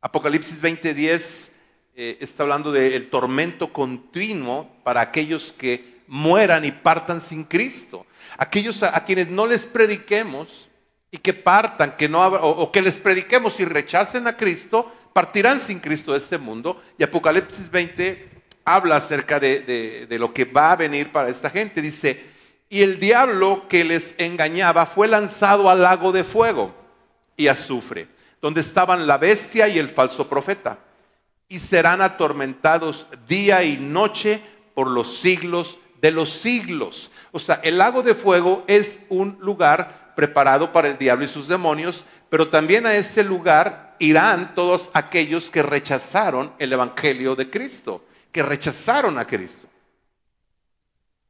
Apocalipsis 20:10 eh, está hablando del tormento continuo para aquellos que mueran y partan sin Cristo. Aquellos a, quienes no les prediquemos y que partan, que no o, o que les prediquemos y rechacen a Cristo, partirán sin Cristo de este mundo. Y Apocalipsis 20 habla acerca de, de, de lo que va a venir para esta gente. Dice, y el diablo que les engañaba fue lanzado al lago de fuego y azufre, donde estaban la bestia y el falso profeta, y serán atormentados día y noche por los siglos de los siglos. O sea, el lago de fuego es un lugar preparado para el diablo y sus demonios, pero también a ese lugar irán todos aquellos que rechazaron el Evangelio de Cristo, que rechazaron a Cristo.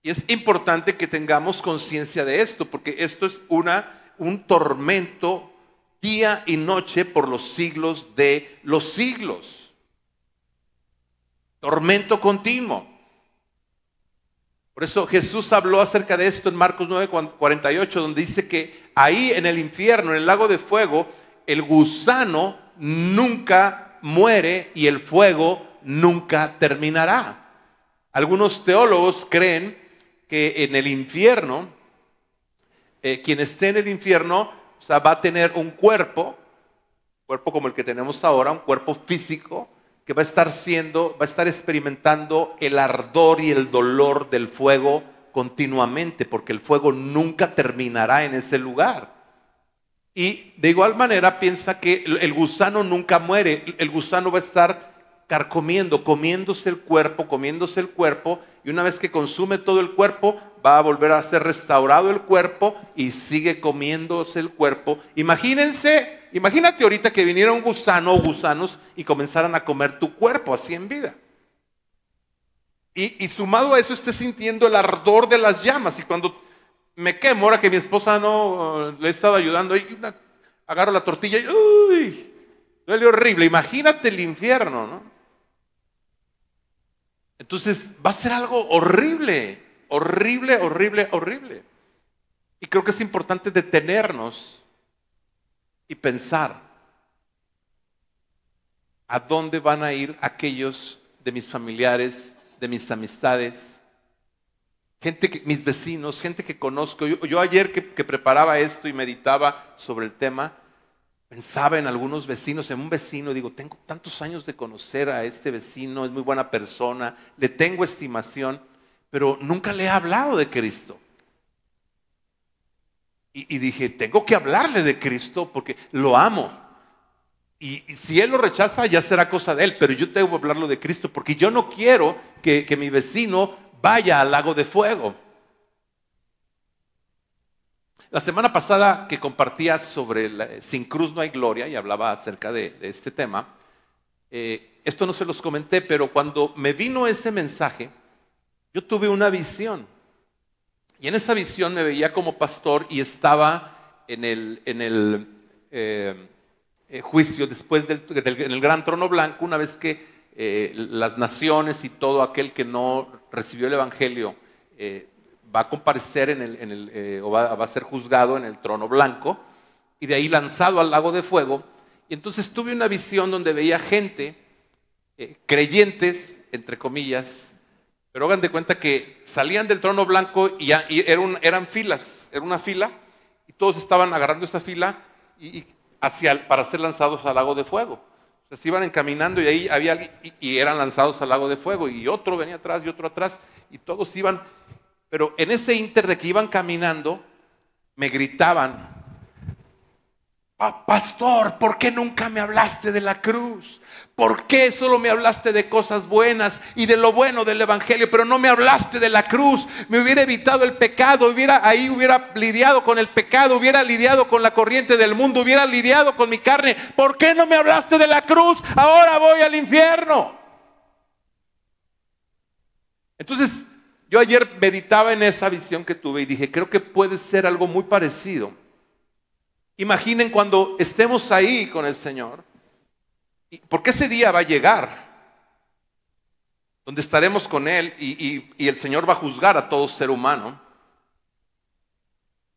Y es importante que tengamos conciencia de esto, porque esto es una, un tormento día y noche por los siglos de los siglos. Tormento continuo. Por eso Jesús habló acerca de esto en Marcos 9, 48, donde dice que ahí en el infierno, en el lago de fuego, el gusano nunca muere y el fuego nunca terminará. Algunos teólogos creen que en el infierno, eh, quien esté en el infierno, va a tener un cuerpo, cuerpo como el que tenemos ahora, un cuerpo físico, que va a estar siendo, va a estar experimentando el ardor y el dolor del fuego continuamente, porque el fuego nunca terminará en ese lugar. Y de igual manera piensa que el gusano nunca muere, el gusano va a estar carcomiendo, comiéndose el cuerpo, comiéndose el cuerpo, y una vez que consume todo el cuerpo, va a volver a ser restaurado el cuerpo y sigue comiéndose el cuerpo. Imagínense, imagínate ahorita que viniera un gusano o gusanos y comenzaran a comer tu cuerpo así en vida. Y, sumado a eso esté sintiendo el ardor de las llamas. Y cuando me quemo, ahora que mi esposa no le he estado ayudando, y agarro la tortilla y uy, Duele horrible. Imagínate el infierno, ¿no? Entonces va a ser algo horrible, horrible, horrible, horrible. Y creo que es importante detenernos y pensar a dónde van a ir aquellos de mis familiares, de mis amistades, gente que, mis vecinos, gente que conozco. Yo, ayer que, que, preparaba esto y meditaba sobre el tema, pensaba en algunos vecinos, en un vecino, digo, tengo tantos años de conocer a este vecino, es muy buena persona, le tengo estimación, pero nunca le he hablado de Cristo. Y, dije, tengo que hablarle de Cristo porque lo amo. Y, si él lo rechaza, ya será cosa de él, pero yo tengo que hablarlo de Cristo porque yo no quiero que, mi vecino vaya al lago de fuego. La semana pasada que compartía sobre Sin Cruz no hay gloria y hablaba acerca de, este tema, eh, esto no se los comenté, pero cuando me vino ese mensaje, yo tuve una visión. Y en esa visión me veía como pastor y estaba en el, en el eh, eh, juicio después del, en el gran trono blanco, una vez que eh, las naciones y todo aquel que no recibió el Evangelio va a comparecer en el, o va, a ser juzgado en el trono blanco y de ahí lanzado al lago de fuego. Y entonces tuve una visión donde veía gente, creyentes, entre comillas, pero hagan de cuenta que salían del trono blanco y, eran, filas, era una fila, y todos estaban agarrando esa fila y, para ser lanzados al lago de fuego. se iban encaminando y ahí había alguien y, eran lanzados al lago de fuego y otro venía atrás y otro atrás y todos iban, pero en ese inter de que iban caminando, me gritaban, pastor, ¿por qué nunca me hablaste de la cruz? ¿Por qué solo me hablaste de cosas buenas y de lo bueno del Evangelio, pero no me hablaste de la cruz? Me hubiera evitado el pecado, hubiera, ahí hubiera lidiado con el pecado, hubiera lidiado con la corriente del mundo, hubiera lidiado con mi carne. ¿Por qué no me hablaste de la cruz? Ahora voy al infierno. Entonces, yo ayer meditaba en esa visión que tuve y dije, creo que puede ser algo muy parecido. Imaginen cuando estemos ahí con el Señor porque ese día va a llegar, donde estaremos con Él y, el Señor va a juzgar a todo ser humano.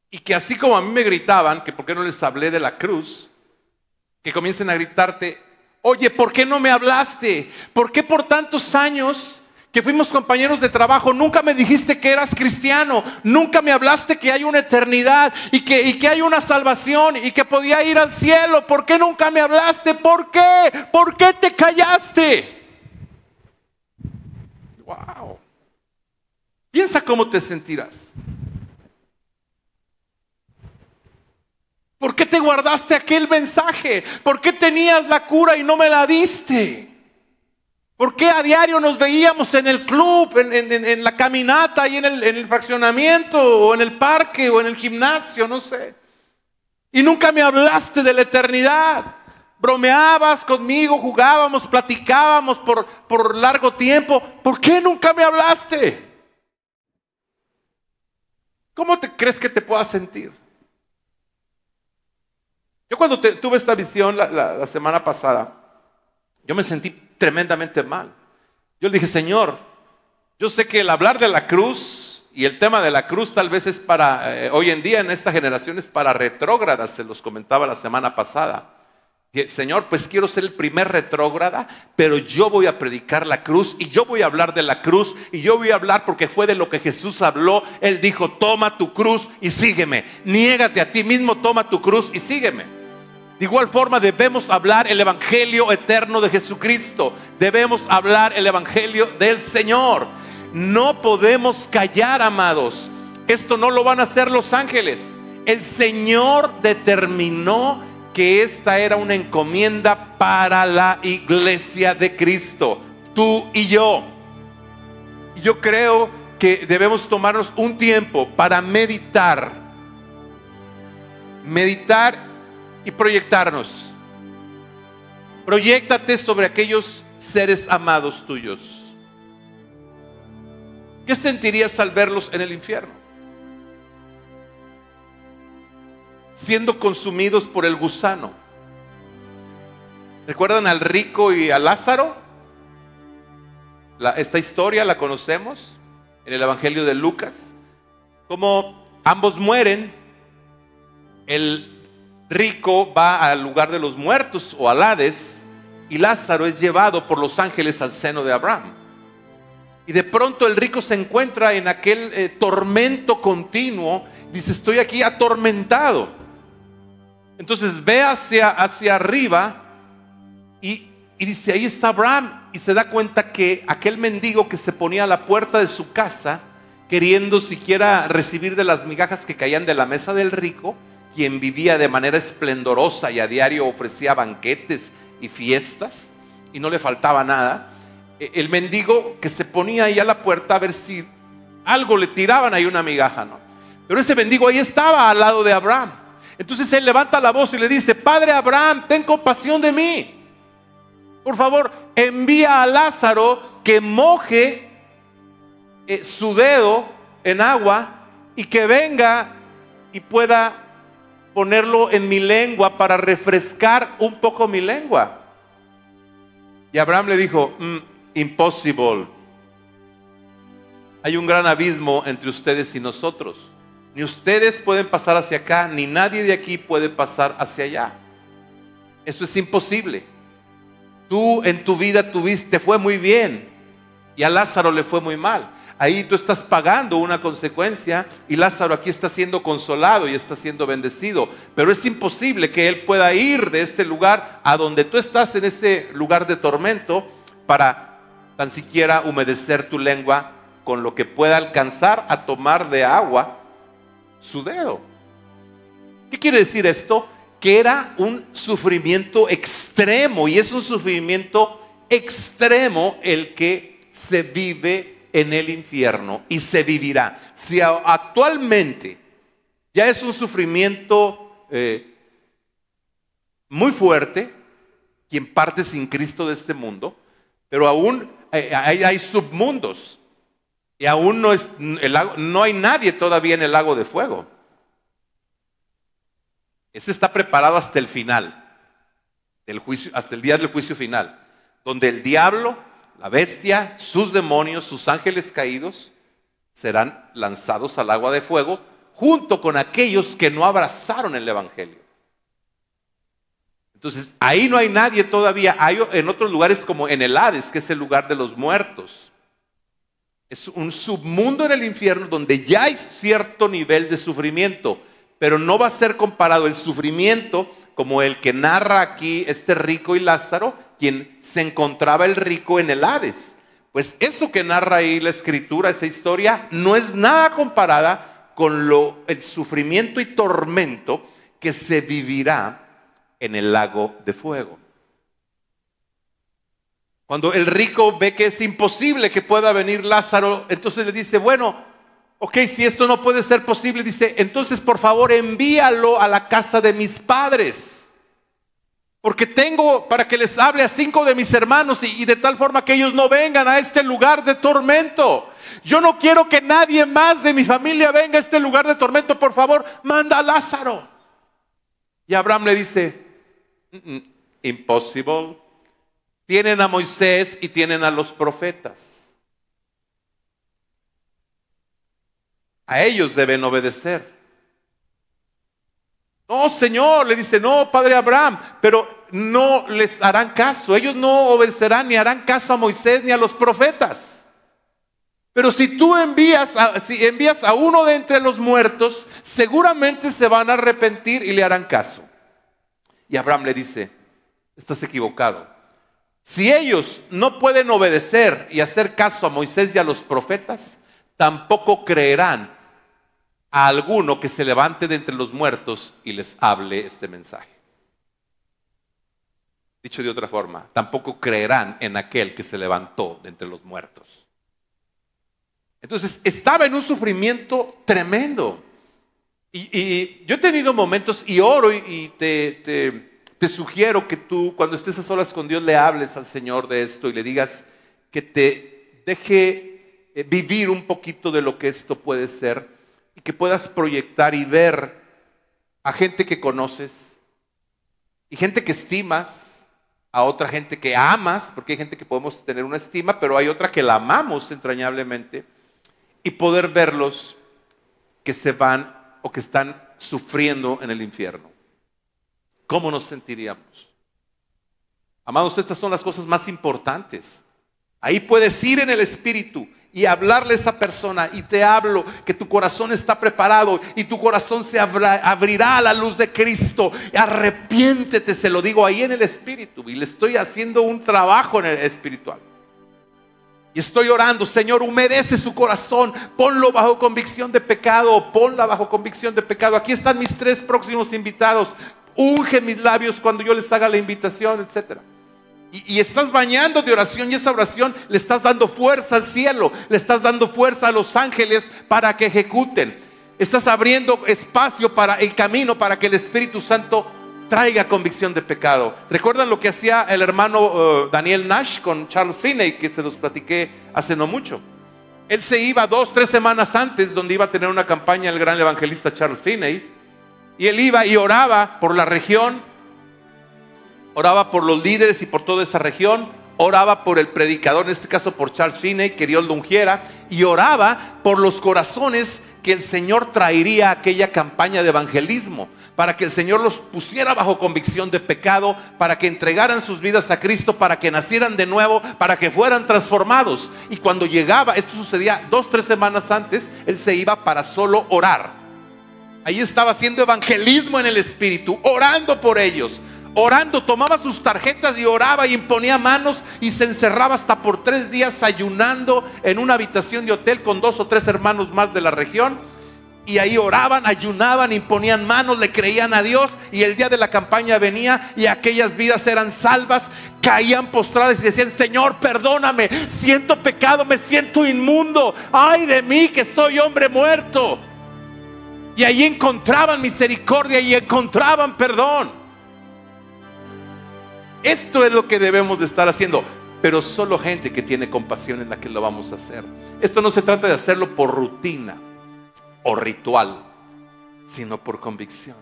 Y que así como a mí me gritaban, que por qué no les hablé de la cruz, que comiencen a gritarte, oye, ¿por qué no me hablaste? ¿Por qué por tantos años que fuimos compañeros de trabajo, nunca me dijiste que eras cristiano, nunca me hablaste que hay una eternidad y que, hay una salvación y que podía ir al cielo. ¿Por qué nunca me hablaste? ¿Por qué? ¿Por qué te callaste? Wow. Piensa cómo te sentirás. ¿Por qué te guardaste aquel mensaje? ¿Por qué tenías la cura y no me la diste? ¿Por qué a diario nos veíamos en el club, en, la caminata y en el, en el fraccionamiento, o en el parque, o en el gimnasio, no sé? Y nunca me hablaste de la eternidad. Bromeabas conmigo, jugábamos, platicábamos por, largo tiempo. ¿Por qué nunca me hablaste? ¿Cómo te crees que te puedas sentir? Yo cuando tuve esta visión la semana pasada, yo me sentí tremendamente mal. Yo le dije, Señor, yo sé que el hablar de la cruz y el tema de la cruz tal vez es para, eh, hoy en día en esta generación es para retrógradas, se los comentaba la semana pasada. Señor, pues quiero ser el primer retrógrada, pero yo voy a predicar la cruz y yo voy a hablar de la cruz y yo voy a hablar porque fue de lo que Jesús habló. Él dijo, toma tu cruz y sígueme. Niégate a ti mismo, toma tu cruz y sígueme. De igual forma debemos hablar el Evangelio eterno de Jesucristo. Debemos hablar el Evangelio del Señor. No podemos callar, amados. Esto no lo van a hacer los ángeles. El Señor determinó que esta era una encomienda para la iglesia de Cristo. Tú y yo. Yo creo que debemos tomarnos un tiempo para meditar. Meditar y proyectarnos. Proyectate sobre aquellos seres amados tuyos. ¿Qué sentirías al verlos en el infierno? Siendo consumidos por el gusano. ¿Recuerdan al rico y a Lázaro? esta historia la conocemos en el Evangelio de Lucas. Como ambos mueren, el rico va al lugar de los muertos o al Hades y Lázaro es llevado por los ángeles al seno de Abraham. Y de pronto el rico se encuentra en aquel eh, tormento continuo. Dice, estoy aquí atormentado. Entonces ve hacia, hacia arriba y, y dice, ahí está Abraham. Y se da cuenta que aquel mendigo que se ponía a la puerta de su casa, queriendo siquiera recibir de las migajas que caían de la mesa del rico, quien vivía de manera esplendorosa y a diario ofrecía banquetes y fiestas y no le faltaba nada, e, el mendigo que se ponía ahí a la puerta a ver si algo le tiraban ahí una migaja, ¿no? Pero ese mendigo ahí estaba al lado de Abraham. Entonces él levanta la voz y le dice, Padre Abraham, ten compasión de mí. Por favor, envía a Lázaro que moje eh, su dedo en agua y que venga y pueda ponerlo en mi lengua para refrescar un poco mi lengua. Y Abraham le dijo, mm, imposible. Hay un gran abismo entre ustedes y nosotros. Ni ustedes pueden pasar hacia acá, ni nadie de aquí puede pasar hacia allá. Eso es imposible. Tú en tu vida tuviste, fue muy bien, y a Lázaro le fue muy mal. Ahí tú estás pagando una consecuencia y Lázaro aquí está siendo consolado y está siendo bendecido. Pero es imposible que él pueda ir de este lugar a donde tú estás en ese lugar de tormento para tan siquiera humedecer tu lengua con lo que pueda alcanzar a tomar de agua su dedo. ¿Qué quiere decir esto? Que era un sufrimiento extremo y es un sufrimiento extremo el que se vive en el infierno y se vivirá. Si actualmente ya es un sufrimiento eh, muy fuerte, quien parte sin Cristo de este mundo, pero aún eh, hay, submundos y aún no, es, el no hay nadie todavía en el lago de fuego. Ese está preparado hasta el final, del juicio, hasta el día del juicio final, donde el diablo la bestia, sus demonios, sus ángeles caídos serán lanzados al agua de fuego junto con aquellos que no abrazaron el Evangelio. Entonces, ahí no hay nadie todavía. Hay en otros lugares como en el Hades, que es el lugar de los muertos. Es un submundo en el infierno donde ya hay cierto nivel de sufrimiento, pero no va a ser comparado el sufrimiento como el que narra aquí este rico y Lázaro, quien se encontraba el rico en el Hades. Pues eso que narra ahí la escritura, esa historia, no es nada comparada con lo, el sufrimiento y tormento que se vivirá en el lago de fuego. Cuando el rico ve que es imposible que pueda venir Lázaro, entonces le dice, bueno, ok, si esto no puede ser posible, dice, entonces por favor envíalo a la casa de mis padres porque tengo para que les hable a cinco de mis hermanos y, de tal forma que ellos no vengan a este lugar de tormento. Yo no quiero que nadie más de mi familia venga a este lugar de tormento. Por favor, manda a Lázaro. Y Abraham le dice, imposible. Tienen a Moisés y tienen a los profetas. A ellos deben obedecer. No, Señor, le dice, no, Padre Abraham, pero no les harán caso. Ellos no obedecerán ni harán caso a Moisés ni a los profetas. Pero si tú envías a, si envías a uno de entre los muertos, seguramente se van a arrepentir y le harán caso. Y Abraham le dice, estás equivocado. Si ellos no pueden obedecer y hacer caso a Moisés y a los profetas, tampoco creerán a alguno que se levante de entre los muertos y les hable este mensaje. Dicho de otra forma, tampoco creerán en aquel que se levantó de entre los muertos. Entonces, estaba en un sufrimiento tremendo. Y, yo he tenido momentos y oro y, te, te sugiero que tú, cuando estés a solas con Dios, le hables al Señor de esto y le digas que te deje eh, vivir un poquito de lo que esto puede ser que puedas proyectar y ver a gente que conoces y gente que estimas a otra gente que amas, porque hay gente que podemos tener una estima, pero hay otra que la amamos entrañablemente, y poder verlos que se van o que están sufriendo en el infierno. ¿Cómo nos sentiríamos? Amados, estas son las cosas más importantes. Ahí puedes ir en el Espíritu y hablarle a esa persona y te hablo que tu corazón está preparado y tu corazón se abrirá a la luz de Cristo. Arrepiéntete, se lo digo ahí en el Espíritu y le estoy haciendo un trabajo en el espiritual. Y estoy orando, Señor, humedece su corazón, ponlo bajo convicción de pecado, ponla bajo convicción de pecado. Aquí están mis tres próximos invitados. Unge mis labios cuando yo les haga la invitación, etcétera. Y, estás bañando de oración y esa oración le estás dando fuerza al cielo, le estás dando fuerza a los ángeles para que ejecuten. Estás abriendo espacio para el camino para que el Espíritu Santo traiga convicción de pecado. ¿Recuerdan lo que hacía el hermano eh, Daniel Nash con Charles Finney, que se los platiqué hace no mucho? Él se iba dos, tres semanas antes, donde iba a tener una campaña el gran evangelista Charles Finney, y él iba y oraba por la región oraba por los líderes y por toda esa región, oraba por el predicador, en este caso por Charles Finney, que Dios lo ungiera, y oraba por los corazones que el Señor traería a aquella campaña de evangelismo, para que el Señor los pusiera bajo convicción de pecado, para que entregaran sus vidas a Cristo, para que nacieran de nuevo, para que fueran transformados. Y cuando llegaba, esto sucedía dos, tres semanas antes, él se iba para solo orar. Ahí estaba haciendo evangelismo en el Espíritu, orando por ellos, orando, tomaba sus tarjetas y oraba y imponía manos y se encerraba hasta por tres días ayunando en una habitación de hotel con dos o tres hermanos más de la región. Y ahí oraban, ayunaban, imponían manos, le creían a Dios y el día de la campaña venía y aquellas vidas eran salvas, caían postradas y decían, Señor, perdóname, siento pecado, me siento inmundo, ay de mí que soy hombre muerto. Y ahí encontraban misericordia y encontraban perdón. Esto es lo que debemos de estar haciendo. Pero solo gente que tiene compasión es la que lo vamos a hacer. Esto no se trata de hacerlo por rutina o ritual, sino por convicción.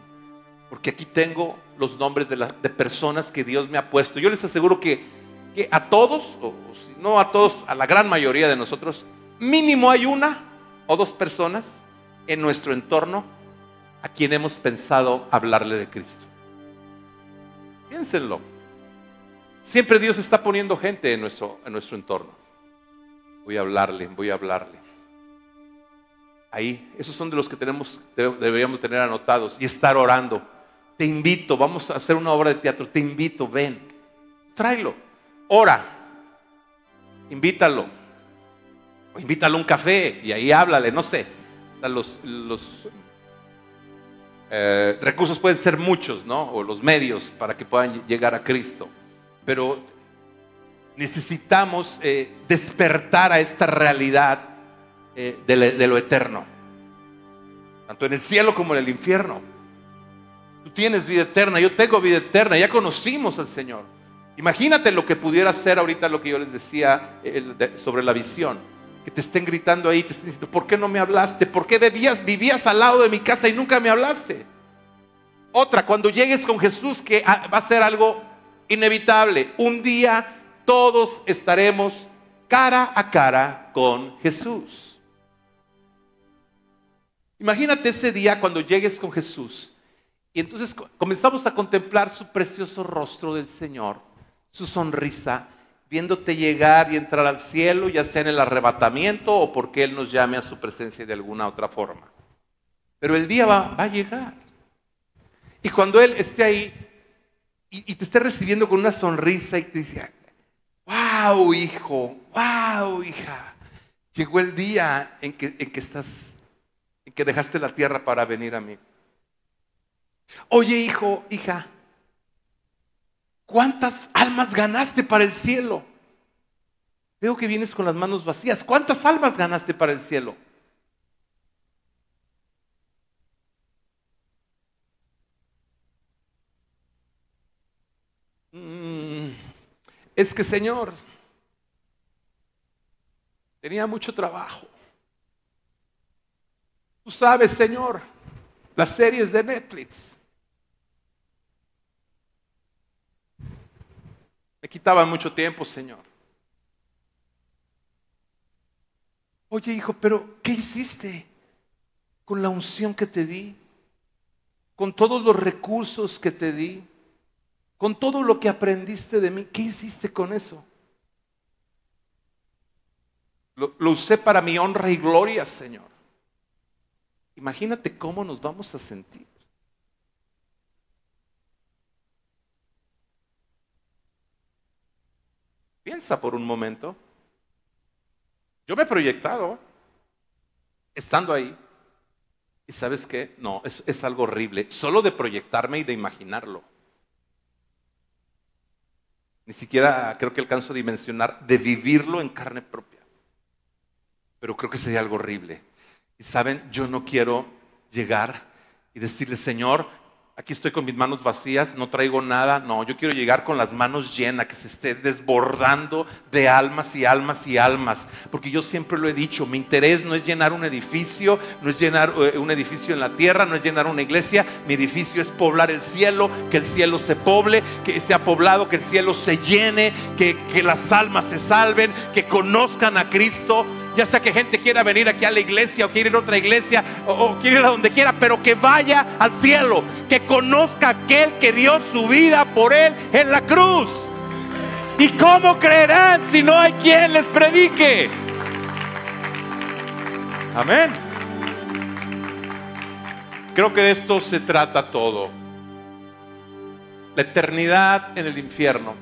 Porque aquí tengo los nombres de, personas que Dios me ha puesto. Yo les aseguro que, a todos, o si no a todos, a la gran mayoría de nosotros, mínimo hay una o dos personas en nuestro entorno a quien hemos pensado hablarle de Cristo. Piénsenlo. Siempre Dios está poniendo gente en nuestro, en nuestro entorno. Voy a hablarle, voy a hablarle. Ahí, esos son de los que tenemos, deberíamos tener anotados y estar orando. Te invito, vamos a hacer una obra de teatro, te invito, ven, tráelo, ora, invítalo, o invítalo a un café y ahí háblale, no sé. los, eh, recursos pueden ser muchos, ¿no? O los medios para que puedan llegar a Cristo pero necesitamos eh, despertar a esta realidad eh, de, lo eterno, tanto en el cielo como en el infierno. Tú tienes vida eterna, yo tengo vida eterna, ya conocimos al Señor. Imagínate lo que pudiera ser ahorita lo que yo les decía sobre la visión. Que te estén gritando ahí, te estén diciendo, ¿por qué no me hablaste? ¿Por qué vivías, vivías al lado de mi casa y nunca me hablaste? Otra, cuando llegues con Jesús, que ah, va a ser algo inevitable. Un día todos estaremos cara a cara con Jesús. Imagínate ese día cuando llegues con Jesús y entonces comenzamos a contemplar su precioso rostro del Señor, su sonrisa, viéndote llegar y entrar al cielo, ya sea en el arrebatamiento o porque Él nos llame a su presencia de alguna otra forma. Pero el día va, va a llegar. Y cuando Él esté ahí, y, te esté recibiendo con una sonrisa y te dice, wow, hijo, wow, hija, llegó el día en que, en que estás, en que dejaste la tierra para venir a mí. Oye, hijo, hija, ¿cuántas almas ganaste para el cielo? Veo que vienes con las manos vacías. ¿Cuántas almas ganaste para el cielo? Es que Señor, tenía mucho trabajo. Tú sabes, Señor, las series de Netflix. Me quitaban mucho tiempo, Señor. Oye, hijo, pero ¿qué hiciste con la unción que te di? Con todos los recursos que te di, con todo lo que aprendiste de mí, ¿qué hiciste con eso? Lo, usé para mi honra y gloria, Señor. Imagínate cómo nos vamos a sentir. Piensa por un momento. Yo me he proyectado estando ahí. Y sabes qué? No, es, es algo horrible. Solo de proyectarme y de imaginarlo. Ni siquiera creo que alcanzo a dimensionar de vivirlo en carne propia. Pero creo que sería algo horrible. Y saben, yo no quiero llegar y decirle, Señor, aquí estoy con mis manos vacías, no traigo nada. No, yo quiero llegar con las manos llenas, que se esté desbordando de almas y almas y almas. Porque yo siempre lo he dicho, mi interés no es llenar un edificio, no es llenar eh, un edificio en la tierra, no es llenar una iglesia. Mi edificio es poblar el cielo, que el cielo se poble, que sea poblado, que el cielo se llene, que, que las almas se salven, que conozcan a Cristo ya sea que gente quiera venir aquí a la iglesia o quiera ir a otra iglesia o, o quiera ir a donde quiera, pero que vaya al cielo, que conozca aquel que dio su vida por él en la cruz. ¿Y cómo creerán si no hay quien les predique? Amén. Creo que de esto se trata todo. La eternidad en el infierno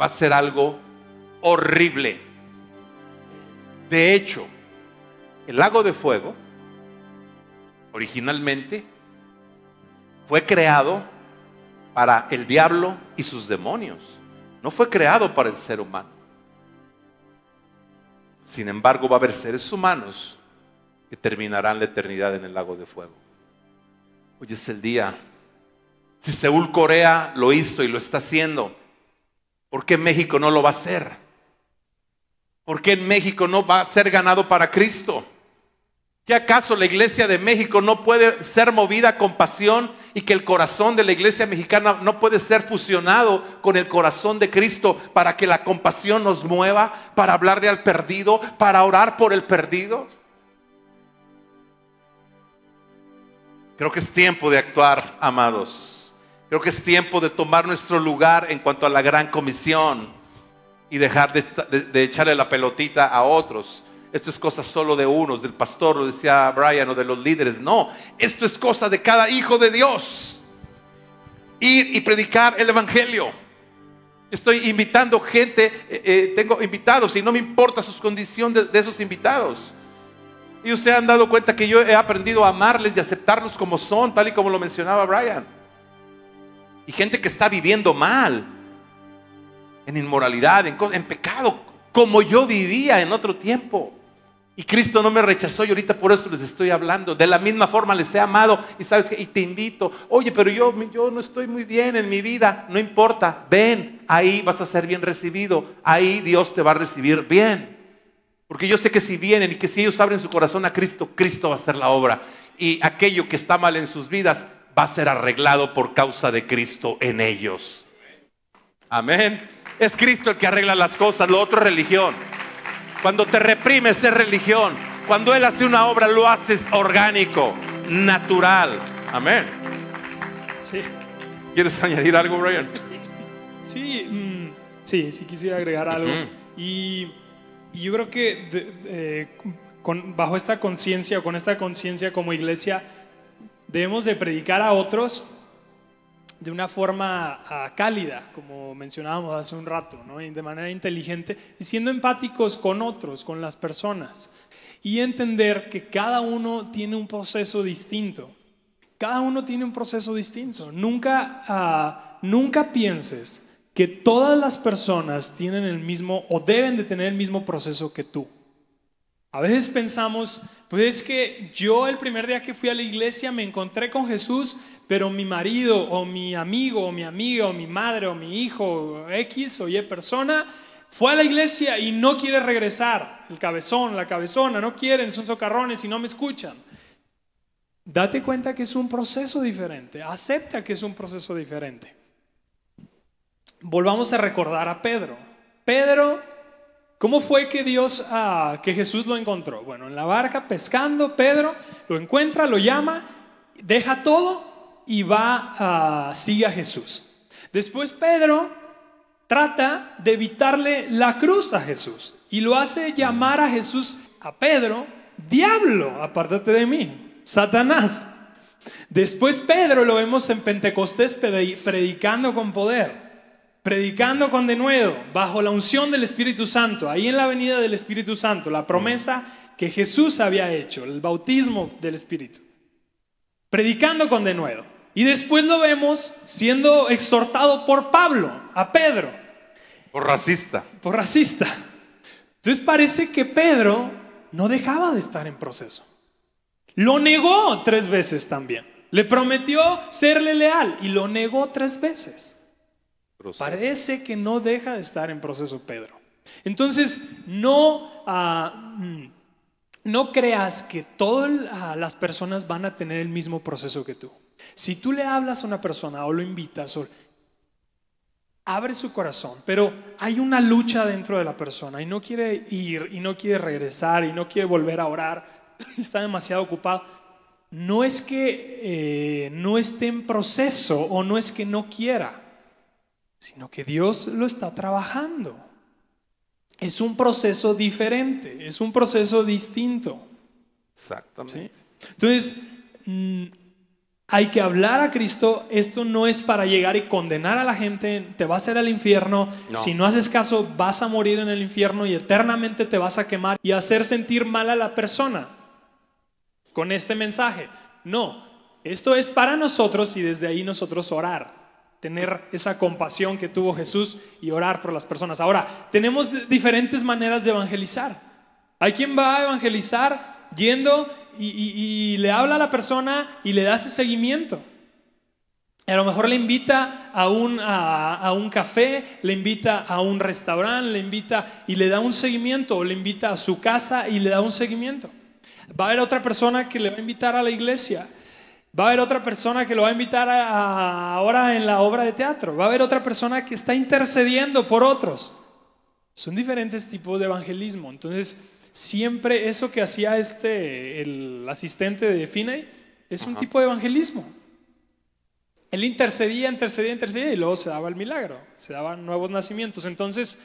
va a ser algo horrible. De hecho, el lago de fuego originalmente fue creado para el diablo y sus demonios. No fue creado para el ser humano. Sin embargo, va a haber seres humanos que terminarán la eternidad en el lago de fuego. Hoy es el día. Si Seúl Corea lo hizo y lo está haciendo, ¿por qué México no lo va a hacer? ¿Por qué en México no va a ser ganado para Cristo? ¿Qué acaso la iglesia de México no puede ser movida con pasión y que el corazón de la iglesia mexicana no puede ser fusionado con el corazón de Cristo para que la compasión nos mueva, para hablarle al perdido, para orar por el perdido? Creo que es tiempo de actuar, amados. Creo que es tiempo de tomar nuestro lugar en cuanto a la gran comisión y dejar de, de, de, echarle la pelotita a otros. Esto es cosa solo de unos, del pastor, lo decía Brian, o de los líderes. No, esto es cosa de cada hijo de Dios. Ir y predicar el Evangelio. Estoy invitando gente, eh, eh, tengo invitados y no me importa sus condiciones de, de esos invitados. Y ustedes han dado cuenta que yo he aprendido a amarles y aceptarlos como son, tal y como lo mencionaba Brian. Y gente que está viviendo mal, en inmoralidad, en, pecado, como yo vivía en otro tiempo. Y Cristo no me rechazó y ahorita por eso les estoy hablando. De la misma forma les he amado y sabes que y te invito. Oye, pero yo, yo no estoy muy bien en mi vida. No importa, ven, ahí vas a ser bien recibido. Ahí Dios te va a recibir bien. Porque yo sé que si vienen y que si ellos abren su corazón a Cristo, Cristo va a hacer la obra. Y aquello que está mal en sus vidas va a ser arreglado por causa de Cristo en ellos. Amén. Es Cristo el que arregla las cosas, lo otro es religión. Cuando te reprimes es religión. Cuando Él hace una obra lo haces orgánico, natural. Amén. Sí. ¿Quieres añadir algo, Brian? Sí, mmm, sí, sí quisiera agregar algo. Uh -huh. y, y, yo creo que de, de, con, bajo esta conciencia, con esta conciencia como iglesia, debemos de predicar a otros de una forma uh, cálida, como mencionábamos hace un rato, ¿no? de manera inteligente, y siendo empáticos con otros, con las personas, y entender que cada uno tiene un proceso distinto. Cada uno tiene un proceso distinto. Nunca, uh, nunca pienses que todas las personas tienen el mismo o deben de tener el mismo proceso que tú. A veces pensamos, pues es que yo el primer día que fui a la iglesia me encontré con Jesús, pero mi marido o mi amigo o mi amiga o mi madre o mi hijo X o Y persona fue a la iglesia y no quiere regresar. El cabezón, la cabezona, no quieren, son socarrones y no me escuchan. Date cuenta que es un proceso diferente, acepta que es un proceso diferente. volvamos a recordar a Pedro. Pedro, ¿cómo fue que Dios, ah, que Jesús lo encontró? Bueno, en la barca pescando, Pedro lo encuentra, lo llama, deja todo y va, a sigue a Jesús. Después Pedro trata de evitarle la cruz a Jesús y lo hace llamar a Jesús, a Pedro, diablo, apártate de mí, Satanás. Después Pedro lo vemos en Pentecostés predicando con poder predicando con denuedo, bajo la unción del Espíritu Santo, ahí en la venida del Espíritu Santo, la promesa que Jesús había hecho, el bautismo del Espíritu, predicando con denuedo. Y después lo vemos siendo exhortado por Pablo, a Pedro. Por racista. Por racista. Entonces parece que Pedro no dejaba de estar en proceso. Lo negó tres veces también. Le prometió serle leal y lo negó tres veces. Parece que no deja de estar en proceso Pedro. Entonces, no, ah, mm, no creas que todas las personas van a tener el mismo proceso que tú. Si tú le hablas a una persona o lo invitas, o, abre su corazón, pero hay una lucha dentro de la persona y no quiere ir y no quiere regresar y no quiere volver a orar, <laughs> está demasiado ocupado. No es que eh, no esté en proceso o no es que no quiera sino que Dios lo está trabajando. Es un proceso diferente, es un proceso distinto. Exactamente. Entonces, mm, hay que hablar a Cristo. Esto no es para llegar y condenar a la gente, te vas a ir al infierno. Si no haces caso, vas a morir en el infierno y eternamente te vas a quemar y hacer sentir mal a la persona con este mensaje. No, esto es para nosotros y desde ahí nosotros orar tener esa compasión que tuvo Jesús y orar por las personas. Ahora, tenemos diferentes maneras de evangelizar. Hay quien va a evangelizar yendo y, le habla a la persona y le da ese seguimiento. A lo mejor le invita a un, a, un, café, le invita a un restaurante, le invita y le da un seguimiento, o le invita a su casa y le da un seguimiento. Va a haber otra persona que le va a invitar a la iglesia Va a haber otra persona que lo va a invitar ahora en la obra de teatro. Va a haber otra persona que está intercediendo por otros. Son diferentes tipos de evangelismo. Entonces, siempre eso que hacía este, el asistente de Finney, es un tipo de evangelismo. Él intercedía, intercedía, intercedía y luego se daba el milagro, se daban nuevos nacimientos. Entonces,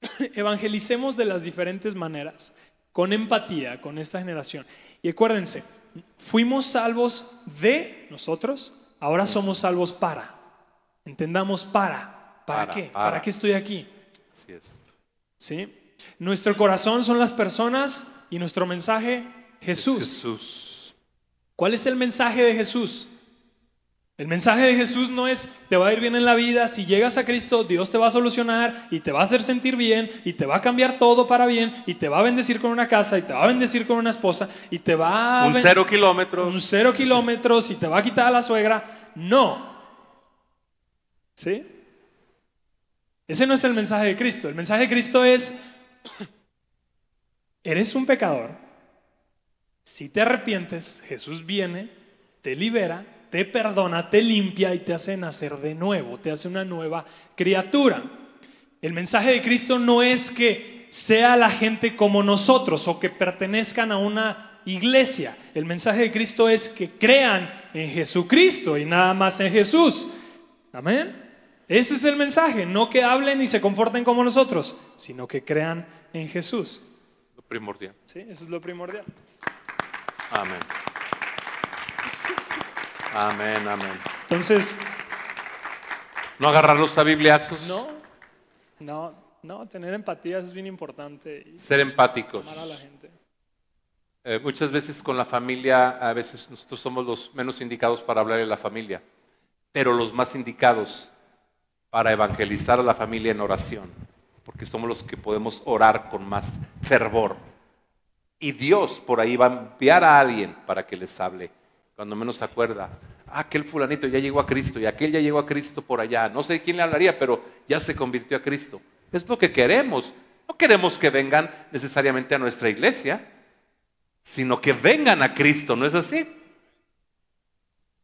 <clears throat> evangelicemos de las diferentes maneras, con empatía, con esta generación. Y acuérdense, fuimos salvos de nosotros, ahora somos salvos para. Entendamos para. ¿Para, qué? Para. qué estoy aquí? Así es. ¿Sí? Nuestro corazón son las personas y nuestro mensaje Jesús. Jesús. ¿Cuál es el mensaje de Jesús? El mensaje de Jesús no es te va a ir bien en la vida, si llegas a Cristo Dios te va a solucionar y te va a hacer sentir bien y te va a cambiar todo para bien y te va a bendecir con una casa y te va a bendecir con una esposa y te va a... Un cero kilómetros. Un cero kilómetros y te va a quitar a la suegra. No. ¿Sí? Ese no es el mensaje de Cristo. El mensaje de Cristo es, eres un pecador. Si te arrepientes, Jesús viene, te libera te perdona, te limpia y te hace nacer de nuevo, te hace una nueva criatura. El mensaje de Cristo no es que sea la gente como nosotros o que pertenezcan a una iglesia. El mensaje de Cristo es que crean en Jesucristo y nada más en Jesús. Amén. Ese es el mensaje, no que hablen y se comporten como nosotros, sino que crean en Jesús. Lo primordial. Sí, eso es lo primordial. Amén. Amén, amén. Entonces. No agarrarlos a bibliazos. No, no, no, tener empatía es bien importante. Ser empáticos. Amar a la gente. Eh, muchas veces con la familia, a veces nosotros somos los menos indicados para hablar de la familia, pero los más indicados para evangelizar a la familia en oración, porque somos los que podemos orar con más fervor. Y Dios por ahí va a enviar a alguien para que les hable cuando menos se acuerda. Ah, aquel fulanito ya llegó a Cristo y aquel ya llegó a Cristo por allá. No sé quién le hablaría, pero ya se convirtió a Cristo. Es lo que queremos. No queremos que vengan necesariamente a nuestra iglesia, sino que vengan a Cristo, ¿no es así?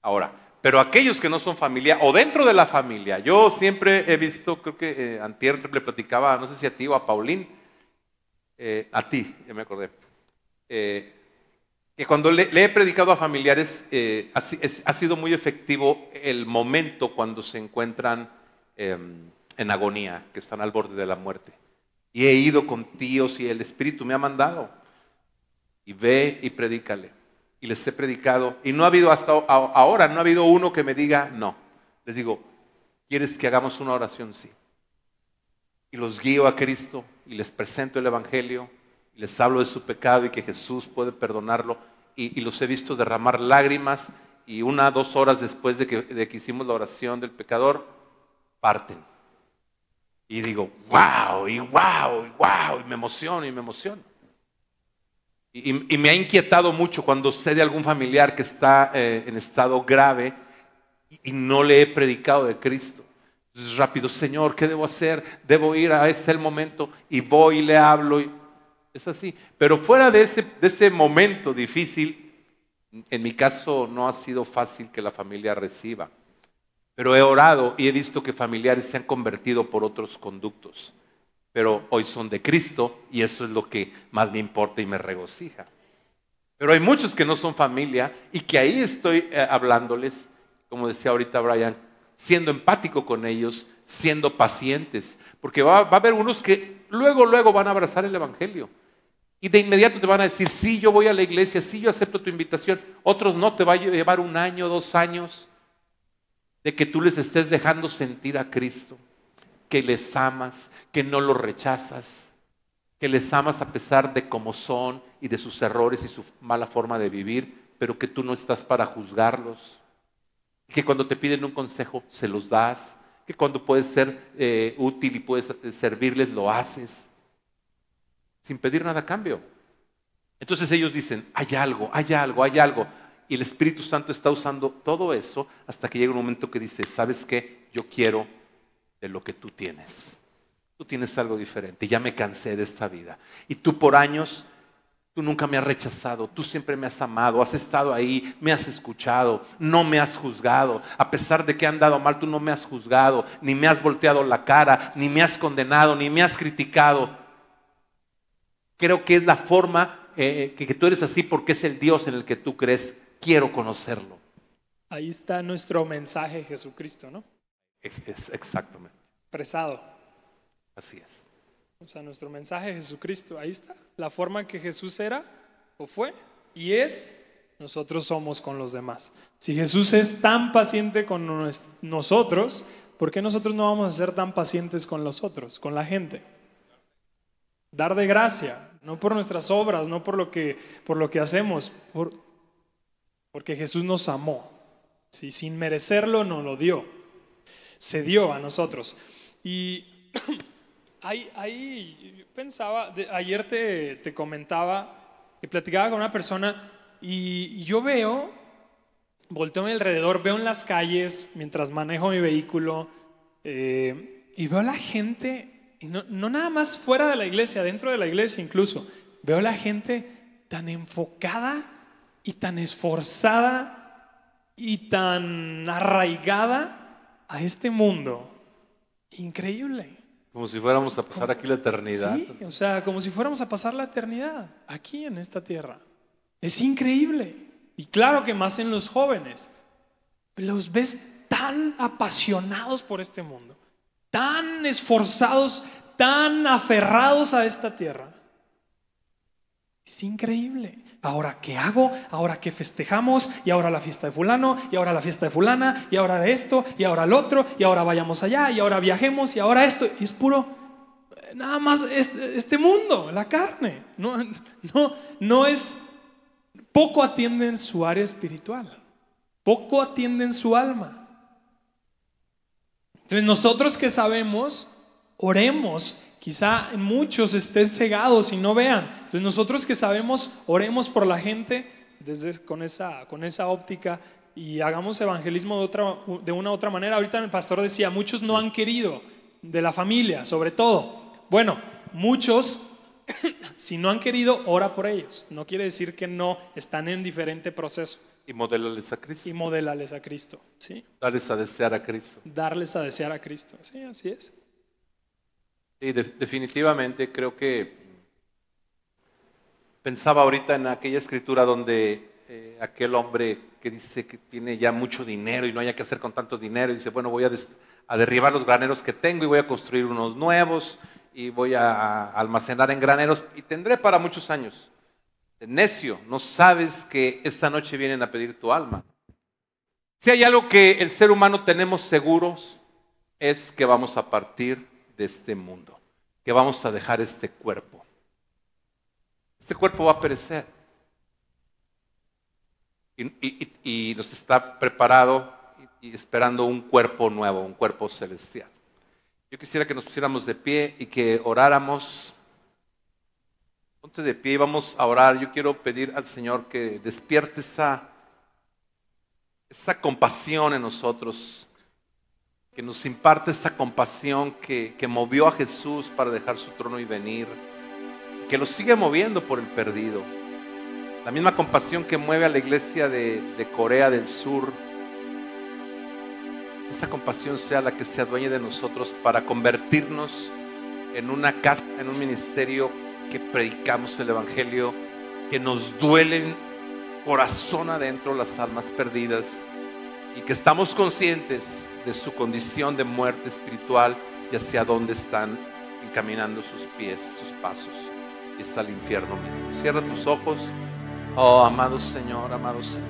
Ahora, Pero aquellos que no son familia o dentro de la familia, yo siempre he visto, creo que eh, Antier le platicaba, no sé si a ti o a Paulín, eh, a ti, ya me acordé, eh, que cuando le, he predicado a familiares eh, ha, ha, sido muy efectivo el momento cuando se encuentran em, en agonía, que están al borde de la muerte. Y he ido con tíos y el Espíritu me ha mandado. Y ve y predícale. Y les he predicado. Y no ha habido hasta ahora, no ha habido uno que me diga no. Les digo, ¿quieres que hagamos una oración? Sí. Y los guío a Cristo y les presento el Evangelio. Y les hablo de su pecado y que Jesús puede perdonarlo. Y, los he visto derramar lágrimas. Y una, dos horas después de que, de que hicimos la oración del pecador, parten y digo, wow, y wow, y wow, y me emociono, y me emociono. Y, me ha inquietado mucho cuando sé de algún familiar que está eh, en estado grave y, no le he predicado de Cristo. Entonces rápido, Señor, ¿qué debo hacer? Debo ir a ese momento y voy y le hablo. Y es así. Pero fuera de ese, de ese momento difícil, en mi caso no ha sido fácil que la familia reciba. Pero he orado y he visto que familiares se han convertido por otros conductos. Pero hoy son de Cristo y eso es lo que más me importa y me regocija. Pero hay muchos que no son familia y que ahí estoy eh, hablándoles, como decía ahorita Brian, siendo empático con ellos, siendo pacientes. Porque va, va a haber unos que luego, luego van a abrazar el Evangelio. Y de inmediato te van a decir, sí, yo voy a la iglesia, sí, yo acepto tu invitación. Otros no, te va a llevar un año, dos años de que tú les estés dejando sentir a Cristo, que les amas, que no los rechazas, que les amas a pesar de cómo son y de sus errores y su mala forma de vivir, pero que tú no estás para juzgarlos, que cuando te piden un consejo se los das, que cuando puedes ser eh, útil y puedes servirles lo haces, sin pedir nada a cambio. Entonces ellos dicen, hay algo, hay algo, hay algo. Y el Espíritu Santo está usando todo eso hasta que llega un momento que dice, ¿sabes qué? Yo quiero de lo que tú tienes. Tú tienes algo diferente. Ya me cansé de esta vida. Y tú por años, tú nunca me has rechazado. Tú siempre me has amado. Has estado ahí, me has escuchado. No me has juzgado. A pesar de que han dado mal, tú no me has juzgado. Ni me has volteado la cara. Ni me has condenado. Ni me has criticado. Creo que es la forma eh, que, que tú eres así porque es el Dios en el que tú crees quiero conocerlo. Ahí está nuestro mensaje Jesucristo, ¿no? Es, exactamente. Expresado. Así es. O sea, nuestro mensaje Jesucristo, ahí está. La forma que Jesús era o fue y es, nosotros somos con los demás. Si Jesús es tan paciente con nosotros, ¿por qué nosotros no vamos a ser tan pacientes con los otros, con la gente? Dar de gracia, no por nuestras obras, no por lo que, por lo que hacemos, por, porque Jesús nos amó. Sin merecerlo nos lo dio. Se dio a nosotros. Y <clears throat> ahí, ahí pensaba, ayer te, te, comentaba, que platicaba con una persona y, yo veo, volteo a mi alrededor, veo en las calles mientras manejo mi vehículo eh, y veo a la gente, y no, no nada más fuera de la iglesia, dentro de la iglesia incluso, veo a la gente tan enfocada y tan esforzada y tan arraigada a este mundo. Increíble. Como si fuéramos a pasar aquí la eternidad. Sí, o sea, como si fuéramos a pasar la eternidad aquí en esta tierra. Es increíble. Y claro que más en los jóvenes. Los ves tan apasionados por este mundo, tan esforzados, tan aferrados a esta tierra. Es increíble. Ahora, ¿qué hago? Ahora, ¿qué festejamos? Y ahora la fiesta de fulano, y ahora la fiesta de fulana, y ahora esto, y ahora el otro, y ahora vayamos allá, y ahora viajemos, y ahora esto. Y es puro, nada más este, mundo, la carne. No, no, no es, poco atienden su área espiritual, poco atienden su alma. Entonces nosotros que sabemos, oremos Quizá muchos estén cegados y no vean. Entonces nosotros que sabemos, oremos por la gente desde, con, esa, con esa óptica y hagamos evangelismo de, otra, de una u otra manera. Ahorita el pastor decía, muchos no han querido, de la familia sobre todo. Bueno, muchos <coughs> si no han querido, ora por ellos. No quiere decir que no, están en diferente proceso. Y modélales a Cristo. Y modélales a Cristo, ¿sí? Darles a desear a Cristo. Darles a desear a Cristo, sí, así es. Definitivamente creo que pensaba ahorita en aquella escritura donde eh, aquel hombre que dice que tiene ya mucho dinero y no haya que hacer con tanto dinero, dice, bueno, voy a, a derribar los graneros que tengo y voy a construir unos nuevos y voy a almacenar en graneros y tendré para muchos años. Necio, no sabes que esta noche vienen a pedir tu alma. Si hay algo que el ser humano tenemos seguros, es que vamos a partir de este mundo, que vamos a dejar este cuerpo. Este cuerpo va a perecer. Y, nos está preparado y esperando un cuerpo nuevo, un cuerpo celestial. Yo quisiera que nos pusiéramos de pie y que oráramos. Ponte de pie y vamos a orar. Yo quiero pedir al Señor que despierte esa, esa compasión en nosotros, que nos imparte esa compasión que, que movió a Jesús para dejar su trono y venir, que lo sigue moviendo por el perdido. La misma compasión que mueve a la iglesia de, de Corea del Sur, esa compasión sea la que se adueñe de nosotros para convertirnos en una casa, en un ministerio que predicamos el Evangelio, que nos duelen corazón adentro las almas perdidas y que estamos conscientes de su condición de muerte espiritual y hacia dónde están encaminando sus pies, sus pasos. Y es al infierno mismo. Cierra tus ojos. Oh, amado Señor, amado Señor.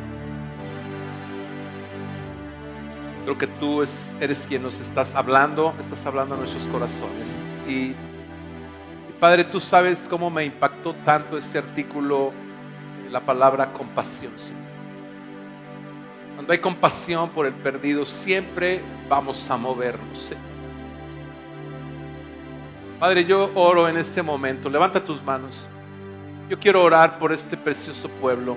Creo que tú es- eres quien nos estás hablando, estás hablando a nuestros corazones. Y, y Padre, tú sabes cómo me impactó tanto este artículo, la palabra compasión, Señor. Cuando hay compasión por el perdido, siempre vamos a movernos, Señor. Padre, yo oro en este momento. Levanta tus manos. Yo quiero orar por este precioso pueblo.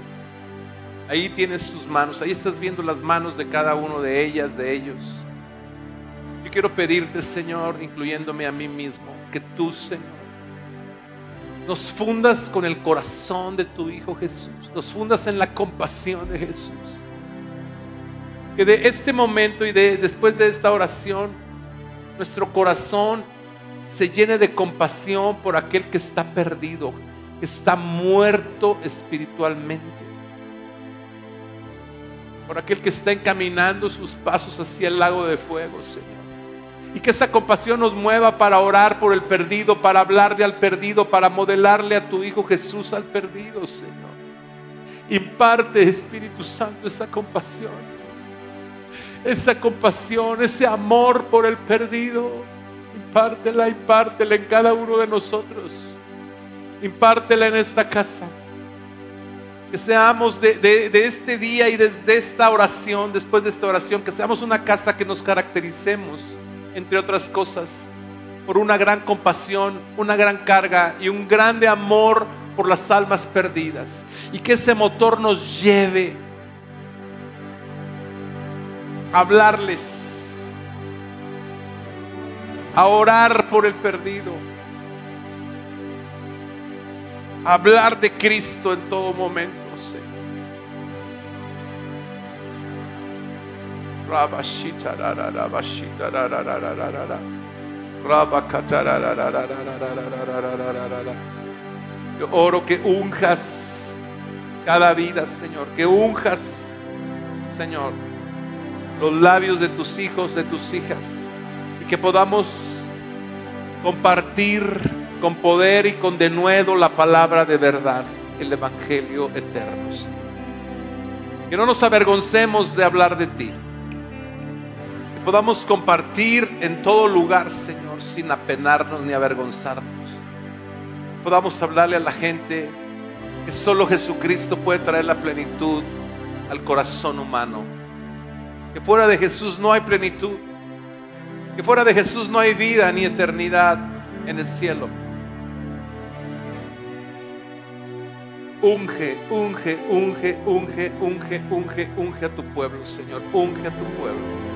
Ahí tienes sus manos, ahí estás viendo las manos de cada uno de ellas, de ellos. Yo quiero pedirte, Señor, incluyéndome a mí mismo, que tú, Señor, nos fundas con el corazón de tu Hijo Jesús, nos fundas en la compasión de Jesús. Que de este momento y de después de esta oración, nuestro corazón se llene de compasión por aquel que está perdido, que está muerto espiritualmente. Por aquel que está encaminando sus pasos hacia el lago de fuego, Señor. Y que esa compasión nos mueva para orar por el perdido, para hablarle al perdido, para modelarle a tu Hijo Jesús al perdido, Señor. Imparte, Espíritu Santo, esa compasión. Esa compasión, ese amor por el perdido. Impártela, impártela en cada uno de nosotros. Impártela en esta casa. Que seamos de, de- de este día y desde esta oración, después de esta oración, que seamos una casa que nos caractericemos, entre otras cosas, por una gran compasión, una gran carga y un grande amor por las almas perdidas. Y que ese motor nos lleve hablarles, a orar por el perdido, hablar de Cristo en todo momento, Señor. Yo oro que unjas cada vida, Señor, que unjas, Señor los labios de tus hijos, de tus hijas, y que podamos compartir con poder y con denuedo la palabra de verdad, el Evangelio eterno. Que no nos avergoncemos de hablar de ti. Que podamos compartir en todo lugar, Señor, sin apenarnos ni avergonzarnos. Podamos hablarle a la gente que solo Jesucristo puede traer la plenitud al corazón humano. Que fuera de Jesús no hay plenitud. Que fuera de Jesús no hay vida ni eternidad en el cielo. Unge, unge, unge, unge, unge, unge, unge a tu pueblo, Señor. Unge a tu pueblo.